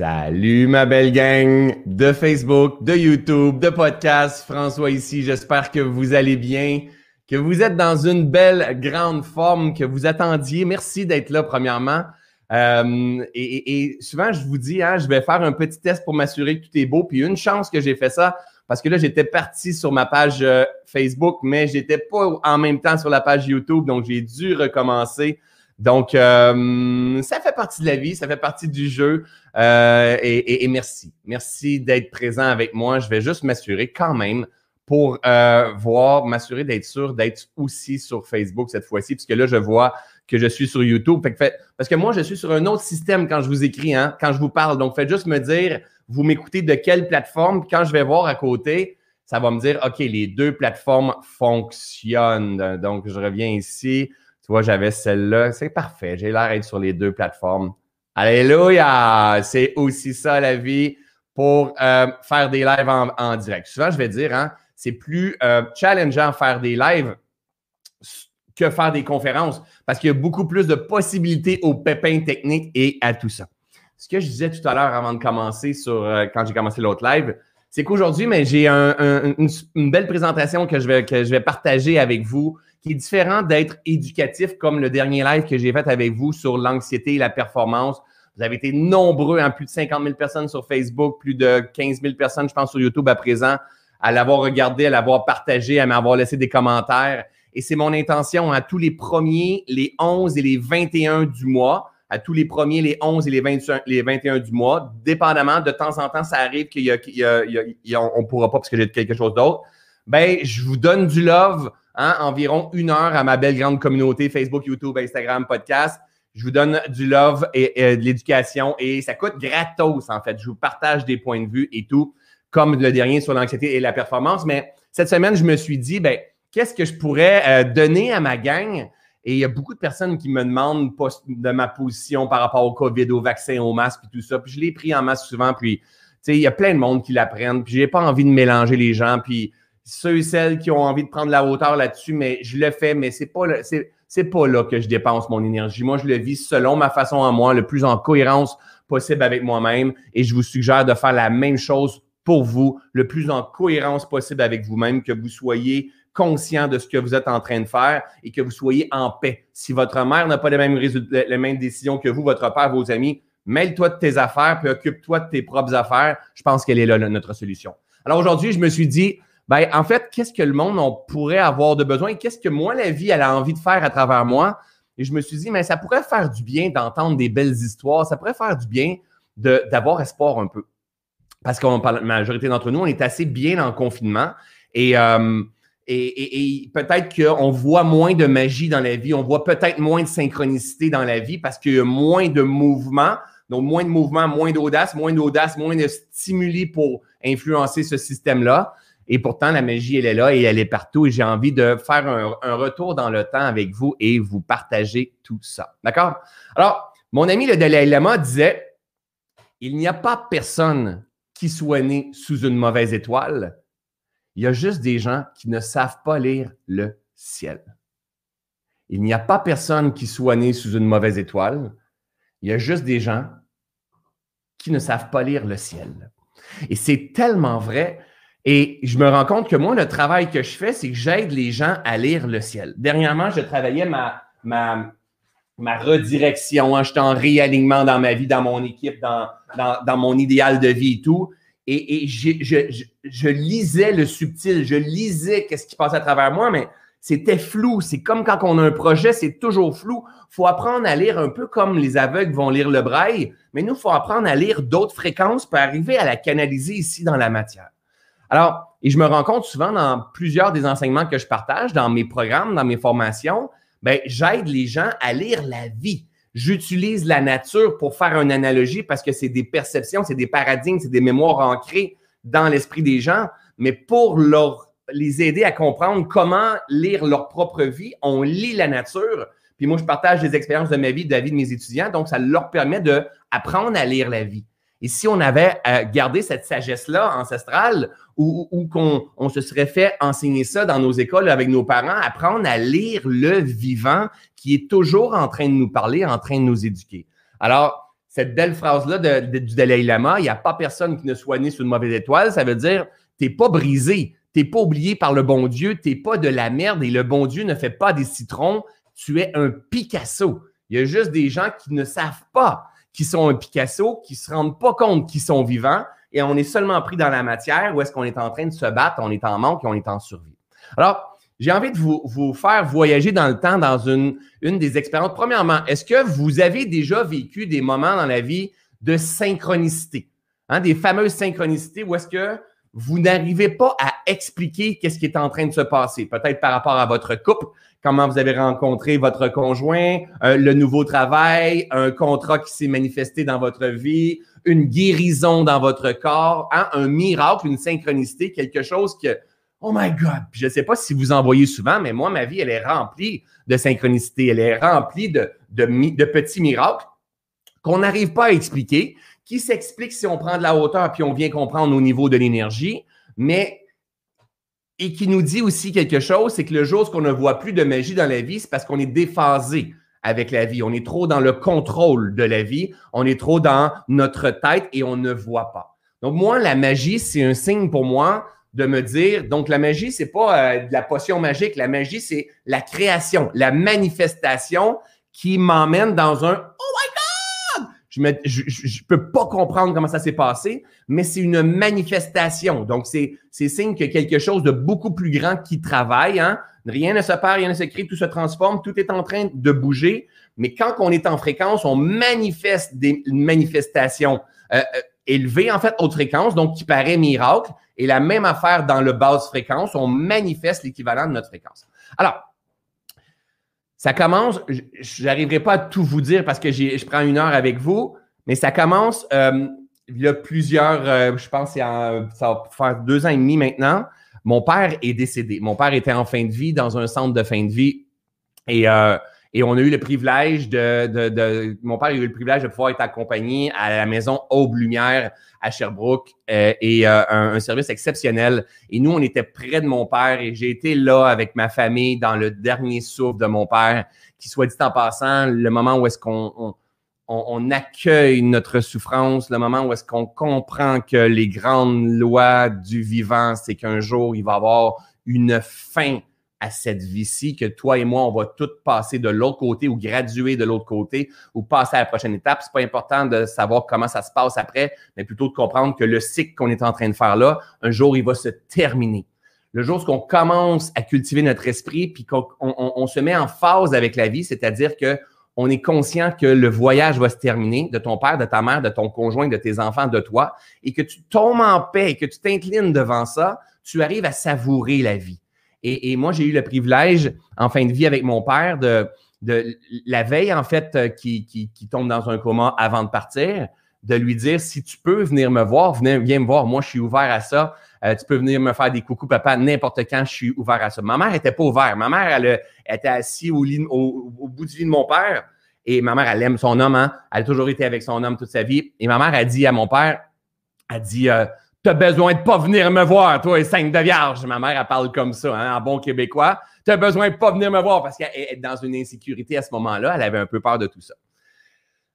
Salut ma belle gang de Facebook, de YouTube, de podcast. François ici. J'espère que vous allez bien, que vous êtes dans une belle grande forme, que vous attendiez. Merci d'être là premièrement. Euh, et, souvent, je vous dis, hein, je vais faire un petit test pour m'assurer que tout est beau. Puis une chance que j'ai fait ça, parce que là, j'étais parti sur ma page euh, Facebook, mais j'étais pas en même temps sur la page YouTube, donc j'ai dû recommencer. Donc, euh, ça fait partie de la vie, ça fait partie du jeu. Euh, et, merci. Merci d'être présent avec moi. Je vais juste m'assurer quand même pour euh, voir, m'assurer d'être sûr d'être aussi sur Facebook cette fois-ci, puisque là, je vois que je suis sur YouTube. parce que moi, je suis sur un autre système quand je vous écris, hein, quand je vous parle. Donc, faites juste me dire, vous m'écoutez de quelle plateforme. Quand je vais voir à côté, ça va me dire, OK, les deux plateformes fonctionnent. Donc, je reviens ici vois, j'avais celle-là. C'est parfait. J'ai l'air d'être sur les deux plateformes. Alléluia! C'est aussi ça la vie pour euh, faire des lives en, direct. Souvent, je vais dire, hein, c'est plus euh, challengeant faire des lives que faire des conférences parce qu'il y a beaucoup plus de possibilités aux pépins techniques et à tout ça. Ce que je disais tout à l'heure avant de commencer sur euh, quand j'ai commencé l'autre live, c'est qu'aujourd'hui, mais j'ai une, une, belle présentation que je vais, que je vais partager avec vous qui est différent d'être éducatif comme le dernier live que j'ai fait avec vous sur l'anxiété et la performance. Vous avez été nombreux, hein, plus de 50 000 personnes sur Facebook, plus de 15 000 personnes, je pense, sur YouTube à présent, à l'avoir regardé, à l'avoir partagé, à m'avoir laissé des commentaires. Et c'est mon intention à tous les premiers, les 11 et les 21 du mois, à tous les premiers, les 11 et les, 21, les 21 du mois, dépendamment, de temps en temps, ça arrive qu'il y a, on ne pourra pas parce que j'ai quelque chose d'autre. Ben, je vous donne du love Environ une heure à ma belle grande communauté Facebook, YouTube, Instagram, podcast. Je vous donne du love et, de l'éducation et ça coûte gratos en fait. Je vous partage des points de vue et tout, comme le dernier sur l'anxiété et la performance. Mais cette semaine, je me suis dit, ben, qu'est-ce que je pourrais euh, donner à ma gang? Et il y a beaucoup de personnes qui me demandent de ma position par rapport au COVID, au vaccin, au masque et tout ça. Puis je l'ai pris en masse souvent. Puis, tu sais, il y a plein de monde qui l'apprennent. Puis j'ai pas envie de mélanger les gens. Puis ceux et celles qui ont envie de prendre la hauteur là-dessus, mais je le fais, mais c'est pas c'est, pas là que je dépense mon énergie. Moi, je le vis selon ma façon à moi, le plus en cohérence possible avec moi-même, et je vous suggère de faire la même chose pour vous, le plus en cohérence possible avec vous-même, que vous soyez conscient de ce que vous êtes en train de faire et que vous soyez en paix. Si votre mère n'a pas les mêmes, résultats, les mêmes décisions que vous, votre père, vos amis, mêle-toi de tes affaires, puis occupe-toi de tes propres affaires. Je pense qu'elle est là, notre solution. Alors aujourd'hui, je me suis dit, ben, en fait, qu'est-ce que le monde on pourrait avoir de besoin? Qu'est-ce que moi, la vie, elle a envie de faire à travers moi? Et je me suis dit, mais ça pourrait faire du bien d'entendre des belles histoires. Ça pourrait faire du bien d'avoir espoir un peu. Parce que la majorité d'entre nous, on est assez bien en confinement. Euh, et, et, peut-être qu'on voit moins de magie dans la vie, on voit peut-être moins de synchronicité dans la vie parce qu'il y a moins de mouvement. Donc, moins de mouvement, moins d'audace, moins d'audace, moins de stimuli pour influencer ce système-là. Et pourtant, la magie, elle est là et elle est partout. Et j'ai envie de faire un, retour dans le temps avec vous et vous partager tout ça. D'accord? Alors, mon ami le Dalai Lama disait Il n'y a pas personne qui soit né sous une mauvaise étoile. Il y a juste des gens qui ne savent pas lire le ciel. Il n'y a pas personne qui soit né sous une mauvaise étoile. Il y a juste des gens qui ne savent pas lire le ciel. Et c'est tellement vrai et je me rends compte que moi, le travail que je fais, c'est que j'aide les gens à lire le ciel. Dernièrement, je travaillais ma, ma, redirection. Hein. J'étais en réalignement dans ma vie, dans mon équipe, dans, dans, mon idéal de vie et tout. Et, je, je, lisais le subtil, je lisais qu'est-ce qui passait à travers moi, mais c'était flou. C'est comme quand on a un projet, c'est toujours flou. Faut apprendre à lire un peu comme les aveugles vont lire le braille, mais nous, faut apprendre à lire d'autres fréquences pour arriver à la canaliser ici dans la matière. Alors, et je me rends compte souvent dans plusieurs des enseignements que je partage, dans mes programmes, dans mes formations, ben, j'aide les gens à lire la vie. J'utilise la nature pour faire une analogie parce que c'est des perceptions, c'est des paradigmes, c'est des mémoires ancrées dans l'esprit des gens, mais pour leur, les aider à comprendre comment lire leur propre vie, on lit la nature. Puis moi, je partage des expériences de ma vie, de la vie de mes étudiants, donc ça leur permet d'apprendre à lire la vie. Et si on avait euh, gardé cette sagesse-là ancestrale ou, qu'on on se serait fait enseigner ça dans nos écoles avec nos parents, apprendre à lire le vivant qui est toujours en train de nous parler, en train de nous éduquer. Alors, cette belle phrase-là du Dalai Lama, il n'y a pas personne qui ne soit né sur une mauvaise étoile, ça veut dire tu n'es pas brisé, tu n'es pas oublié par le bon Dieu, tu n'es pas de la merde et le bon Dieu ne fait pas des citrons, tu es un Picasso. Il y a juste des gens qui ne savent pas qu'ils sont un Picasso, qui ne se rendent pas compte qu'ils sont vivants et on est seulement pris dans la matière où est-ce qu'on est en train de se battre, on est en manque et on est en survie. Alors, j'ai envie de vous, vous, faire voyager dans le temps dans une, une des expériences. Premièrement, est-ce que vous avez déjà vécu des moments dans la vie de synchronicité? Hein, des fameuses synchronicités où est-ce que vous n'arrivez pas à expliquer qu'est-ce qui est en train de se passer. Peut-être par rapport à votre couple, comment vous avez rencontré votre conjoint, euh, le nouveau travail, un contrat qui s'est manifesté dans votre vie, une guérison dans votre corps, hein, un miracle, une synchronicité, quelque chose que Oh my God! je ne sais pas si vous en voyez souvent, mais moi, ma vie, elle est remplie de synchronicité. Elle est remplie de, de, petits miracles qu'on n'arrive pas à expliquer, qui s'expliquent si on prend de la hauteur puis on vient comprendre au niveau de l'énergie, mais et qui nous dit aussi quelque chose, c'est que le jour où on ne voit plus de magie dans la vie, c'est parce qu'on est déphasé avec la vie. On est trop dans le contrôle de la vie, on est trop dans notre tête et on ne voit pas. Donc moi, la magie, c'est un signe pour moi de me dire, donc la magie, c'est pas euh, de la potion magique, la magie, c'est la création, la manifestation qui m'emmène dans un! Je ne je, peux pas comprendre comment ça s'est passé, mais c'est une manifestation. Donc, c'est, c'est signe que quelque chose de beaucoup plus grand qui travaille. Hein? Rien ne se perd, rien ne se crée, tout se transforme, tout est en train de bouger. Mais quand on est en fréquence, on manifeste des manifestations euh, euh élevées, en fait, haute fréquence, donc qui paraît miracle. Et la même affaire dans le basse fréquence, on manifeste l'équivalent de notre fréquence. Alors, ça commence, je n'arriverai pas à tout vous dire parce que je prends une heure avec vous, mais ça commence euh, il y a plusieurs, euh, je pense, ça va faire deux ans et demi maintenant. Mon père est décédé. Mon père était en fin de vie dans un centre de fin de vie. Et euh, et on a eu le privilège de, de, de, Mon père a eu le privilège de pouvoir être accompagné à la maison Aube Lumière à Sherbrooke euh, et euh, un, service exceptionnel. Et nous, on était près de mon père et j'ai été là avec ma famille dans le dernier souffle de mon père, qui soit dit en passant, le moment où est-ce qu'on on, on, accueille notre souffrance, le moment où est-ce qu'on comprend que les grandes lois du vivant, c'est qu'un jour, il va y avoir une fin à cette vie-ci, que toi et moi, on va tout passer de l'autre côté ou graduer de l'autre côté ou passer à la prochaine étape. C'est pas important de savoir comment ça se passe après, mais plutôt de comprendre que le cycle qu'on est en train de faire là, un jour, il va se terminer. Le jour où on commence à cultiver notre esprit, puis qu'on on, se met en phase avec la vie, c'est-à-dire que on est conscient que le voyage va se terminer de ton père, de ta mère, de ton conjoint, de tes enfants, de toi, et que tu tombes en paix et que tu t'inclines devant ça, tu arrives à savourer la vie. Et, moi, j'ai eu le privilège, en fin de vie avec mon père, de, de la veille, en fait, euh, qui, qui, tombe dans un coma avant de partir, de lui dire si tu peux venir me voir, viens me voir. Moi, je suis ouvert à ça. Euh, tu peux venir me faire des coucous, papa, n'importe quand, je suis ouvert à ça. Ma mère n'était pas ouverte. Ma mère, elle, était assise au, au, bout du lit de mon père. Et ma mère, elle aime son homme. Hein? Elle a toujours été avec son homme toute sa vie. Et ma mère a dit à mon père, a dit, euh, T'as besoin de pas venir me voir, toi, et cinq de vierge. Ma mère, elle parle comme ça, hein, en bon québécois. T'as besoin de pas venir me voir parce qu'elle est dans une insécurité à ce moment-là. Elle avait un peu peur de tout ça.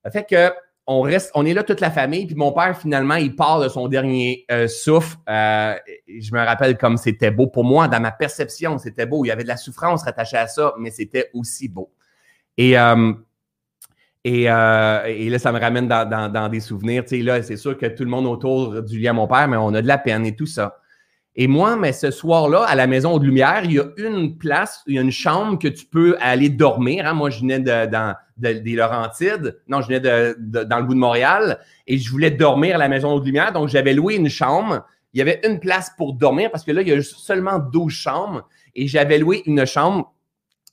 Ça fait que on reste, on est là toute la famille, puis mon père, finalement, il part de son dernier euh, souffle. Euh, je me rappelle comme c'était beau. Pour moi, dans ma perception, c'était beau. Il y avait de la souffrance rattachée à ça, mais c'était aussi beau. Et euh, euh, et, là, ça me ramène dans, des souvenirs. Tu sais, là, c'est sûr que tout le monde autour du lien à mon père, mais on a de la peine et tout ça. Et moi, mais ce soir-là, à la maison de lumière, il y a une place, il y a une chambre que tu peux aller dormir. Hein. Moi, je venais de, dans, des Laurentides. Non, je venais de, dans le bout de Montréal et je voulais dormir à la maison de lumière. Donc, j'avais loué une chambre. Il y avait une place pour dormir parce que là, il y a seulement 12 chambres et j'avais loué une chambre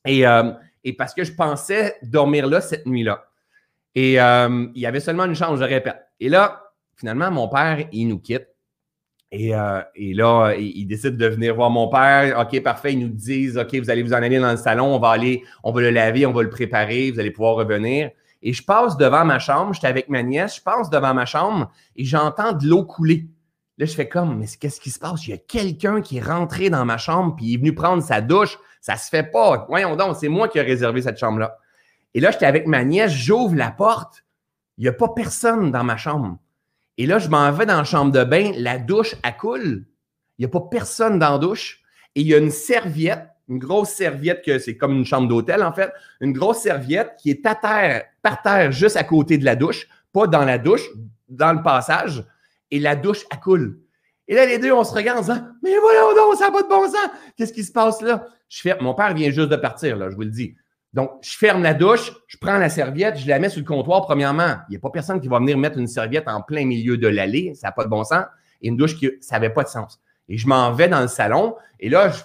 et, euh, et parce que je pensais dormir là cette nuit-là. Et euh, il y avait seulement une chance, je répète. Et là, finalement, mon père, il nous quitte. Et, euh, là, il, décide de venir voir mon père. OK, parfait. Ils nous disent OK, vous allez vous en aller dans le salon, on va aller, on va le laver, on va le préparer, vous allez pouvoir revenir. Et je passe devant ma chambre, j'étais avec ma nièce, je passe devant ma chambre et j'entends de l'eau couler. Là, je fais comme, mais qu'est-ce qui se passe? Il y a quelqu'un qui est rentré dans ma chambre puis il est venu prendre sa douche. Ça se fait pas. Voyons donc, c'est moi qui ai réservé cette chambre-là. Et là, j'étais avec ma nièce, j'ouvre la porte. Il n'y a pas personne dans ma chambre. Et là, je m'en vais dans la chambre de bain, la douche, elle coule. Il n'y a pas personne dans la douche. Et il y a une serviette, une grosse serviette que c'est comme une chambre d'hôtel, en fait. Une grosse serviette qui est à terre, par terre, juste à côté de la douche, pas dans la douche, dans le passage. Et la douche, elle coule. Et là, les deux, on se regarde en disant Mais voilà, non, ça n'a pas de bon sens. Qu'est-ce qui se passe là? Je fais, mon père vient juste de partir, là, je vous le dis. Donc, je ferme la douche, je prends la serviette, je la mets sur le comptoir, premièrement. Il n'y a pas personne qui va venir mettre une serviette en plein milieu de l'allée, ça n'a pas de bon sens. Et une douche qui, ça n'avait pas de sens. Et je m'en vais dans le salon, et là, je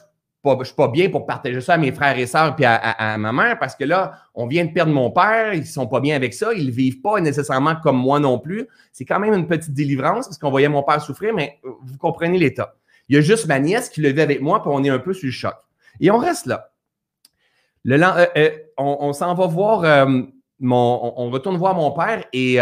ne suis pas bien pour partager ça à mes frères et sœurs puis à, ma mère parce que là, on vient de perdre mon père, ils sont pas bien avec ça, ils ne vivent pas nécessairement comme moi non plus. C'est quand même une petite délivrance parce qu'on voyait mon père souffrir, mais euh, vous comprenez l'état. Il y a juste ma nièce qui le vit avec moi, puis on est un peu sur le choc. Et on reste là. Euh, euh, on, s'en va voir, mon, on, retourne voir mon père et,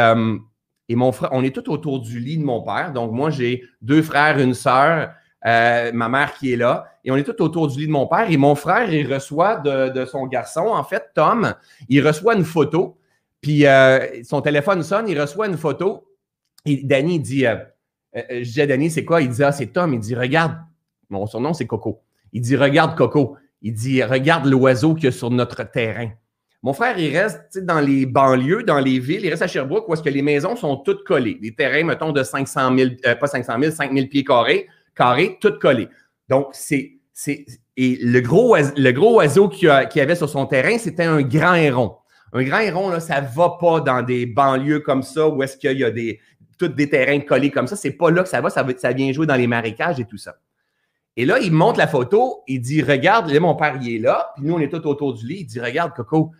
mon frère, on est tout autour du lit de mon père. Donc, moi, j'ai deux frères, une sœur. Euh, ma mère qui est là, et on est tout autour du lit de mon père. Et mon frère, il reçoit de, son garçon, en fait, Tom, il reçoit une photo, puis euh, son téléphone sonne, il reçoit une photo, et Danny dit, euh, je dis à Danny, c'est quoi? Il dit, ah, c'est Tom. Il dit, regarde, mon surnom, c'est Coco. Il dit, regarde Coco. Il dit, regarde l'oiseau qu'il y a sur notre terrain. Mon frère, il reste dans les banlieues, dans les villes, il reste à Sherbrooke où est-ce que les maisons sont toutes collées. Des terrains, mettons, de 500 000, pas 500 000, 5 000 pieds carrés carré, tout collé. Donc, c'est. Et le gros, oiseau qu'il avait sur son terrain, c'était un grand héron. Un grand héron, là, ça ne va pas dans des banlieues comme ça où est-ce qu'il y a des, tous des terrains collés comme ça. C'est pas là que ça va, ça vient jouer dans les marécages et tout ça. Et là, il montre la photo, il dit Regarde, là, mon père, il est là, puis nous, on est tout autour du lit. Il dit Regarde, Coco,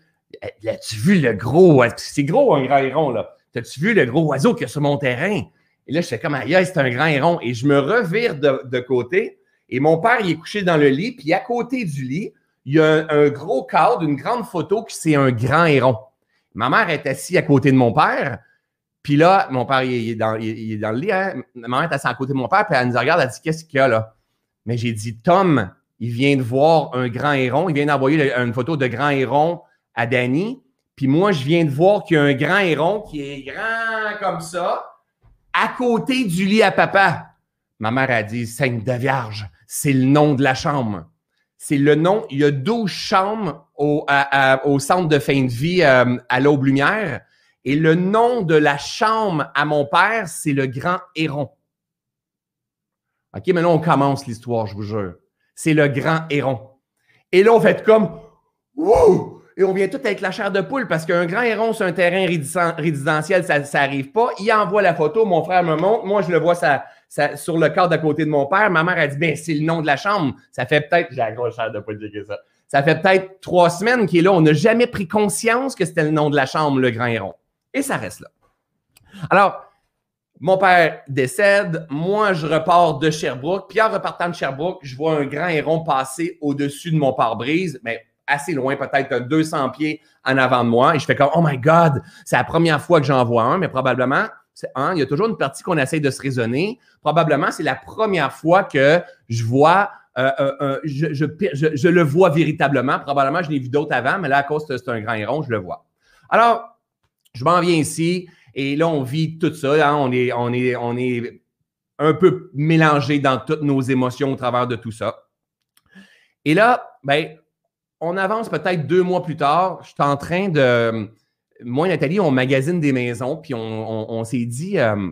as-tu vu le gros C'est gros, un grand héron, là. As-tu vu le gros oiseau qu'il y sur mon terrain? Et là, je fais comme, aïe, c'est un grand héron. Et je me revire de, côté. Et mon père, il est couché dans le lit. Puis à côté du lit, il y a un, gros cadre, une grande photo qui c'est un grand héron. Ma mère est assise à côté de mon père. Puis là, mon père, il est dans, il dans le lit. Hein. Ma mère est assise à côté de mon père. Puis elle nous regarde. Elle dit, qu'est-ce qu'il y a là? Mais j'ai dit, Tom, il vient de voir un grand héron. Il vient d'envoyer une photo de grand héron à Danny. Puis moi, je viens de voir qu'il y a un grand héron qui est grand comme ça à côté du lit à papa. Ma mère a dit Sainte de Vierge, c'est le nom de la chambre. C'est le nom. Il y a 12 chambres au, au centre de fin de vie euh, à l'Aube Lumière. Et le nom de la chambre à mon père, c'est le Grand Héron. OK, maintenant on commence l'histoire, je vous jure. C'est le Grand Héron. Et là, on fait comme Wouh! et on vient tout avec la chair de poule parce qu'un grand héron sur un terrain résidentiel, ça n'arrive pas. Il envoie la photo, mon frère me montre, moi je le vois ça, sur le cadre à côté de mon père. Ma mère a dit, ben c'est le nom de la chambre. Ça fait peut-être, j'ai la grosse chair de poule dire ça. Ça fait peut-être trois semaines qu'il est là. On n'a jamais pris conscience que c'était le nom de la chambre, le grand héron. Et ça reste là. Alors, mon père décède, moi je repars de Sherbrooke, puis en repartant de Sherbrooke, je vois un grand héron passer au-dessus de mon pare-brise, mais assez loin, peut-être 200 pieds en avant de moi. Et je fais comme, oh my God, c'est la première fois que j'en vois un, mais probablement, c'est un, il y a toujours une partie qu'on essaye de se raisonner. Probablement, c'est la première fois que je vois, euh, euh, euh, je, je, le vois véritablement. Probablement, je l'ai vu d'autres avant, mais là, à cause que c'est un grand héron, je le vois. Alors, je m'en viens ici et là, on vit tout ça. Hein. on, est, on, est, on est un peu mélangé dans toutes nos émotions au travers de tout ça. Et là, ben, on avance peut-être deux mois plus tard. Je suis en train de. Moi et Nathalie, on magasine des maisons, puis on, s'est dit. Euh,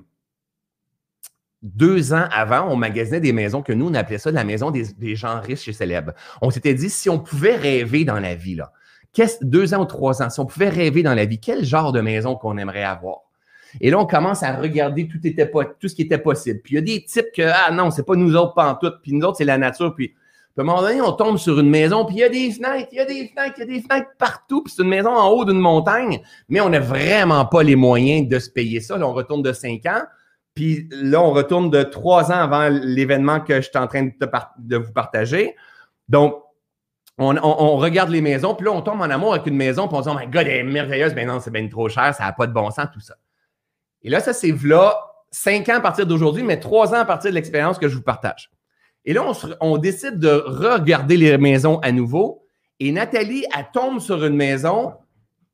deux ans avant, on magasinait des maisons que nous, on appelait ça la maison des, gens riches et célèbres. On s'était dit, si on pouvait rêver dans la vie, là, deux ans ou trois ans, si on pouvait rêver dans la vie, quel genre de maison qu'on aimerait avoir? Et là, on commence à regarder tout, tout ce qui était possible. Puis il y a des types que, ah non, c'est pas nous autres pantoute, puis nous autres, c'est la nature, puis à un moment donné, on tombe sur une maison, puis il y a des fenêtres, il y a des fenêtres, il y a des fenêtres partout, puis c'est une maison en haut d'une montagne, mais on n'a vraiment pas les moyens de se payer ça. Là, on retourne de cinq ans, puis là, on retourne de trois ans avant l'événement que je suis en train de, vous partager. Donc, on, regarde les maisons, puis là, on tombe en amour avec une maison, puis on se dit, oh my God, elle est merveilleuse. Ben non, c'est bien trop cher, ça n'a pas de bon sens, tout ça. Et là, ça, c'est là, cinq ans à partir d'aujourd'hui, mais trois ans à partir de l'expérience que je vous partage. Et là, on, décide de regarder les maisons à nouveau. Et Nathalie, elle tombe sur une maison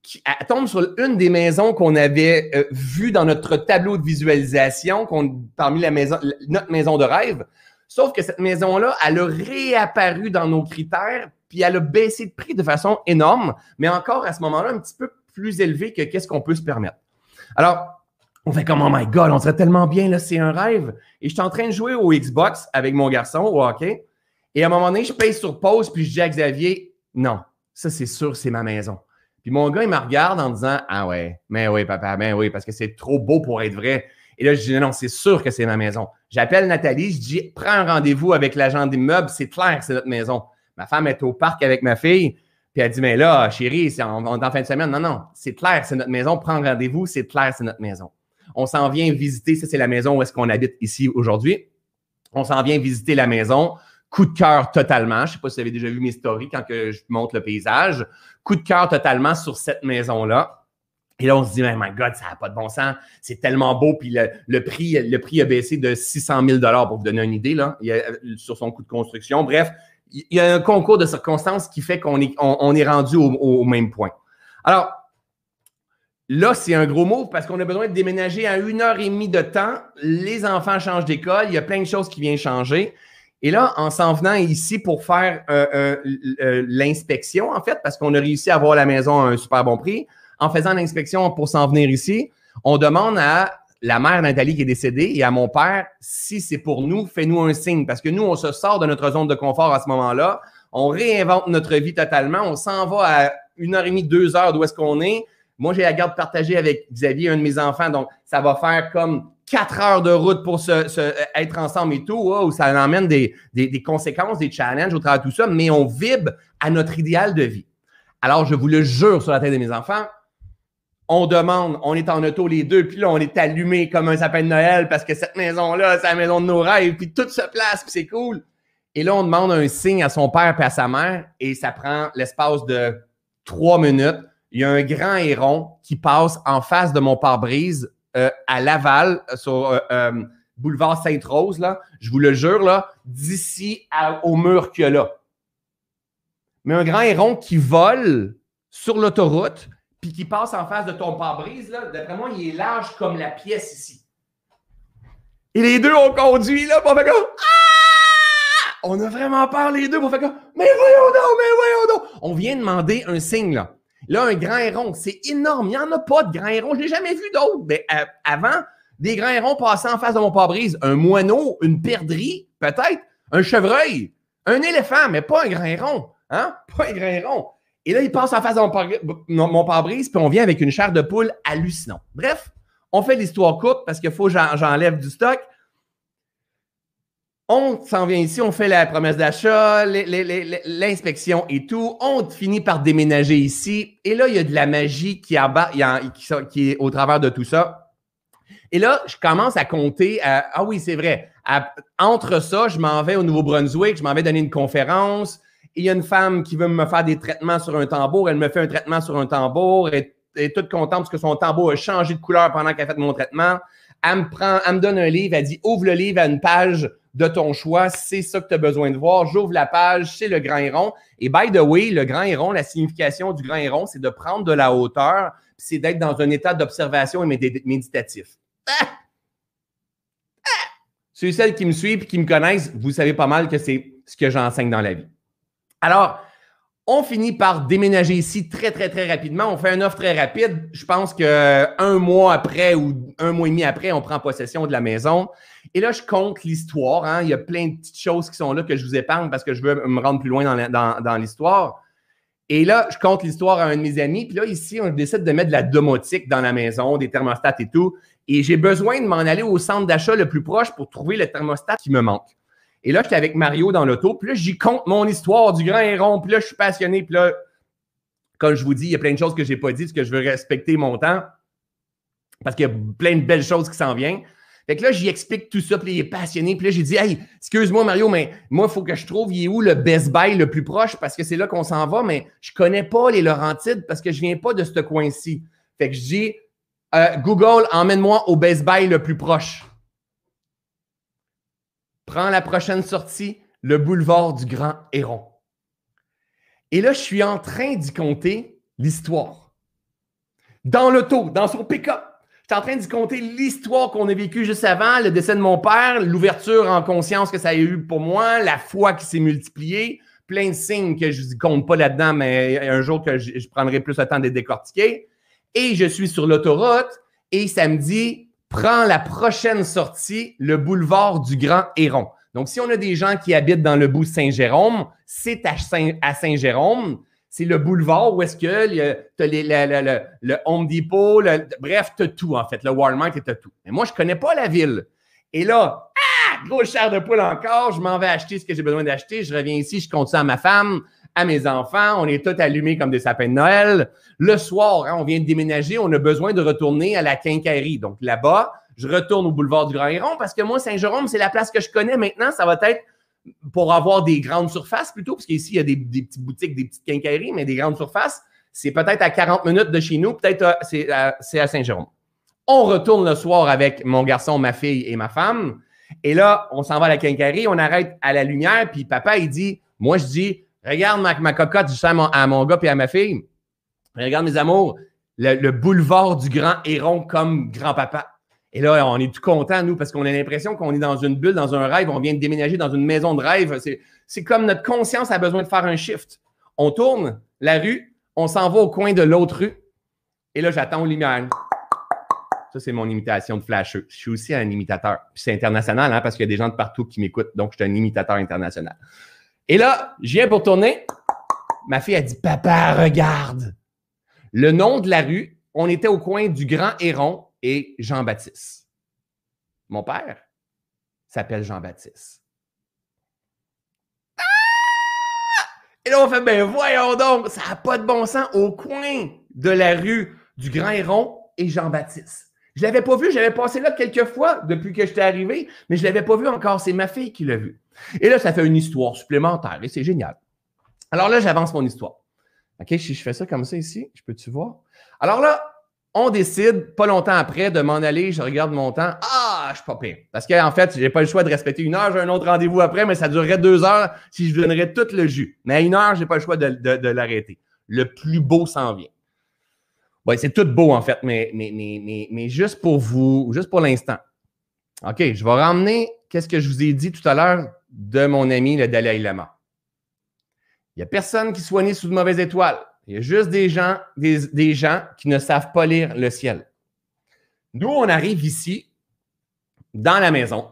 qui, elle tombe sur une des maisons qu'on avait euh, vues dans notre tableau de visualisation, parmi la maison, notre maison de rêve. Sauf que cette maison-là, elle a réapparu dans nos critères, puis elle a baissé de prix de façon énorme, mais encore à ce moment-là, un petit peu plus élevé que qu'est-ce qu'on peut se permettre. Alors, on fait comme, oh my God, on serait tellement bien, là, c'est un rêve. Et je suis en train de jouer au Xbox avec mon garçon, au hockey. Et à un moment donné, je paye sur pause, puis je dis à Xavier, non, ça c'est sûr, c'est ma maison. Puis mon gars, il me regarde en disant, ah ouais, mais oui, papa, mais oui, parce que c'est trop beau pour être vrai. Et là, je dis, non, c'est sûr que c'est ma maison. J'appelle Nathalie, je dis, prends un rendez-vous avec l'agent d'immeuble, c'est clair c'est notre maison. Ma femme est au parc avec ma fille, puis elle dit, mais là, chérie, on, est en fin de semaine. Non, non, c'est clair, c'est notre maison, prends rendez-vous, c'est clair, c'est notre maison. On s'en vient visiter, ça c'est la maison où est-ce qu'on habite ici aujourd'hui. On s'en vient visiter la maison coup de cœur totalement. Je ne sais pas si vous avez déjà vu mes stories quand je montre le paysage. Coup de cœur totalement sur cette maison-là. Et là, on se dit, my God, ça n'a pas de bon sens. C'est tellement beau. Puis le, prix, le prix a baissé de 600 000 pour vous donner une idée là, sur son coût de construction. Bref, il y a un concours de circonstances qui fait qu'on est, rendu au, même point. Alors, là, c'est un gros mot parce qu'on a besoin de déménager à une heure et demie de temps. Les enfants changent d'école. Il y a plein de choses qui viennent changer. Et là, en s'en venant ici pour faire euh, euh, euh, l'inspection, en fait, parce qu'on a réussi à avoir la maison à un super bon prix, en faisant l'inspection pour s'en venir ici, on demande à la mère Nathalie qui est décédée et à mon père, si c'est pour nous, fais-nous un signe. Parce que nous, on se sort de notre zone de confort à ce moment-là. On réinvente notre vie totalement. On s'en va à une heure et demie, deux heures d'où est-ce qu'on est. Moi, j'ai la garde partagée avec Xavier, un de mes enfants. Donc, ça va faire comme quatre heures de route pour se, être ensemble et tout, où ça emmène des, des, conséquences, des challenges au travers de tout ça, mais on vibre à notre idéal de vie. Alors, je vous le jure sur la tête de mes enfants, on demande, on est en auto les deux, puis là, on est allumé comme un sapin de Noël parce que cette maison-là, c'est la maison de nos rêves, puis tout se place, puis c'est cool. Et là, on demande un signe à son père et à sa mère, et ça prend l'espace de trois minutes. Il y a un grand héron qui passe en face de mon pare-brise euh, à Laval, euh, sur euh, boulevard Sainte-Rose, là, je vous le jure, là, d'ici au mur qu'il y a là. Mais un grand héron qui vole sur l'autoroute, puis qui passe en face de ton pare-brise, là, d'après moi, il est large comme la pièce ici. Et les deux ont conduit, là, pour faire comme ah! On a vraiment peur, les deux, pour faire comme Mais voyons donc, mais voyons donc! On vient demander un signe, là. Là, un grand héron, c'est énorme. Il n'y en a pas de grand héron. Je n'ai jamais vu d'autres. Mais euh, avant, des grands hérons passaient en face de mon pare-brise. Un moineau, une perdrix, peut-être, un chevreuil, un éléphant, mais pas un grand héron. Hein? Pas un grand héron. Et là, il passe en face de mon pare-brise, puis on vient avec une chair de poule hallucinante. Bref, on fait l'histoire courte parce qu'il faut que j'enlève du stock. On s'en vient ici, on fait la promesse d'achat, l'inspection et tout. On finit par déménager ici. Et là, il y a de la magie qui, est au travers de tout ça. Et là, je commence à compter. ah oui, c'est vrai. entre ça, je m'en vais au Nouveau-Brunswick, je m'en vais donner une conférence. Il y a une femme qui veut me faire des traitements sur un tambour. Elle me fait un traitement sur un tambour. Elle est toute contente parce que son tambour a changé de couleur pendant qu'elle a fait mon traitement. Elle me, prend, elle me donne un livre. Elle dit Ouvre le livre à une page de ton choix, c'est ça que tu as besoin de voir. J'ouvre la page, c'est le grand héron. Et by the way, le grand héron, la signification du grand héron, c'est de prendre de la hauteur, c'est d'être dans un état d'observation et méditatif. Ah! Ah! Ceux et celles qui me suivent et qui me connaissent, vous savez pas mal que c'est ce que j'enseigne dans la vie. Alors, on finit par déménager ici très, très, très rapidement. On fait une offre très rapide. Je pense qu'un mois après ou un mois et demi après, on prend possession de la maison. Et là, je compte l'histoire. Hein. Il y a plein de petites choses qui sont là que je vous épargne parce que je veux me rendre plus loin dans, l'histoire. Et là, je compte l'histoire à un de mes amis. Puis là, ici, on décide de mettre de la domotique dans la maison, des thermostats et tout. Et j'ai besoin de m'en aller au centre d'achat le plus proche pour trouver le thermostat qui me manque. Et là, j'étais avec Mario dans l'auto. Puis là, j'y compte mon histoire du grand héron. Puis là, je suis passionné. Puis là, comme je vous dis, il y a plein de choses que je n'ai pas dit parce que je veux respecter mon temps. Parce qu'il y a plein de belles choses qui s'en viennent. Fait que là, j'y explique tout ça, puis il est passionné. Puis là, j'ai dit, hey, excuse-moi, Mario, mais moi, il faut que je trouve, il est où le Best Buy le plus proche parce que c'est là qu'on s'en va, mais je connais pas les Laurentides parce que je viens pas de ce coin-ci. Fait que je dis, euh, Google, emmène-moi au Best Buy le plus proche. Prends la prochaine sortie, le boulevard du Grand Héron. Et là, je suis en train d'y compter l'histoire. dans l'auto, dans son pick-up. J'étais en train de compter l'histoire qu'on a vécue juste avant, le décès de mon père, l'ouverture en conscience que ça a eu pour moi, la foi qui s'est multipliée, plein de signes que je ne compte pas là-dedans, mais un jour que je, prendrai plus le temps de les décortiquer. Et je suis sur l'autoroute et ça me dit, prends la prochaine sortie, le boulevard du Grand Héron. Donc, si on a des gens qui habitent dans le bout Saint-Jérôme, c'est à Saint-Jérôme c'est le boulevard où est-ce que tu as le, le, Home Depot, bref, tu as tout en fait, le Walmart et tu as tout. Mais moi, je ne connais pas la ville. Et là, ah, gros chair de poule encore, je m'en vais acheter ce que j'ai besoin d'acheter. Je reviens ici, je compte ça à ma femme, à mes enfants. On est tous allumés comme des sapins de Noël. Le soir, hein, on vient de déménager, on a besoin de retourner à la quincaillerie. Donc là-bas, je retourne au boulevard du Grand Héron parce que moi, Saint-Jérôme, c'est la place que je connais maintenant. Ça va être pour avoir des grandes surfaces plutôt, parce qu'ici, il y a des, petites boutiques, des petites quincailleries, mais des grandes surfaces, c'est peut-être à 40 minutes de chez nous, peut-être c'est à, Saint-Jérôme. On retourne le soir avec mon garçon, ma fille et ma femme. Et là, on s'en va à la quincaillerie, on arrête à la lumière, puis papa, il dit, moi, je dis, regarde ma, ma cocotte, je à mon, à mon gars et à ma fille, regarde mes amours, le boulevard du Grand Héron comme grand-papa. Et là, on est tout content, nous, parce qu'on a l'impression qu'on est dans une bulle, dans un rêve. On vient de déménager dans une maison de rêve. C'est comme notre conscience a besoin de faire un shift. On tourne la rue, on s'en va au coin de l'autre rue. Et là, j'attends aux lumières. Ça, c'est mon imitation de flasheux. Je suis aussi un imitateur. C'est international, hein, parce qu'il y a des gens de partout qui m'écoutent. Donc, je suis un imitateur international. Et là, je viens pour tourner. Ma fille a dit Papa, regarde. Le nom de la rue, on était au coin du Grand Héron et Jean-Baptiste. Mon père s'appelle Jean-Baptiste. Ah! Et là, on fait, ben voyons donc, ça n'a pas de bon sens au coin de la rue du Grand Héron et Jean-Baptiste. Je ne l'avais pas vu, j'avais passé là quelques fois depuis que j'étais arrivé, mais je ne l'avais pas vu encore. C'est ma fille qui l'a vu. Et là, ça fait une histoire supplémentaire et c'est génial. Alors là, j'avance mon histoire. OK, si je fais ça comme ça ici, je peux-tu voir? Alors là, on décide, pas longtemps après, de m'en aller. Je regarde mon temps. Ah, je suis pas pire. Parce qu'en fait, j'ai pas le choix de respecter une heure. J'ai un autre rendez-vous après, mais ça durerait deux heures si je donnerais tout le jus. Mais à une heure, j'ai pas le choix de, l'arrêter. Le plus beau s'en vient. Bon, c'est tout beau, en fait, mais, mais, mais, mais, juste pour vous, juste pour l'instant. OK, je vais ramener qu'est-ce que je vous ai dit tout à l'heure de mon ami, le Dalai Lama. Il n'y a personne qui soit né sous de mauvaises étoiles. Il y a juste des gens, qui ne savent pas lire le ciel. Nous, on arrive ici, dans la maison,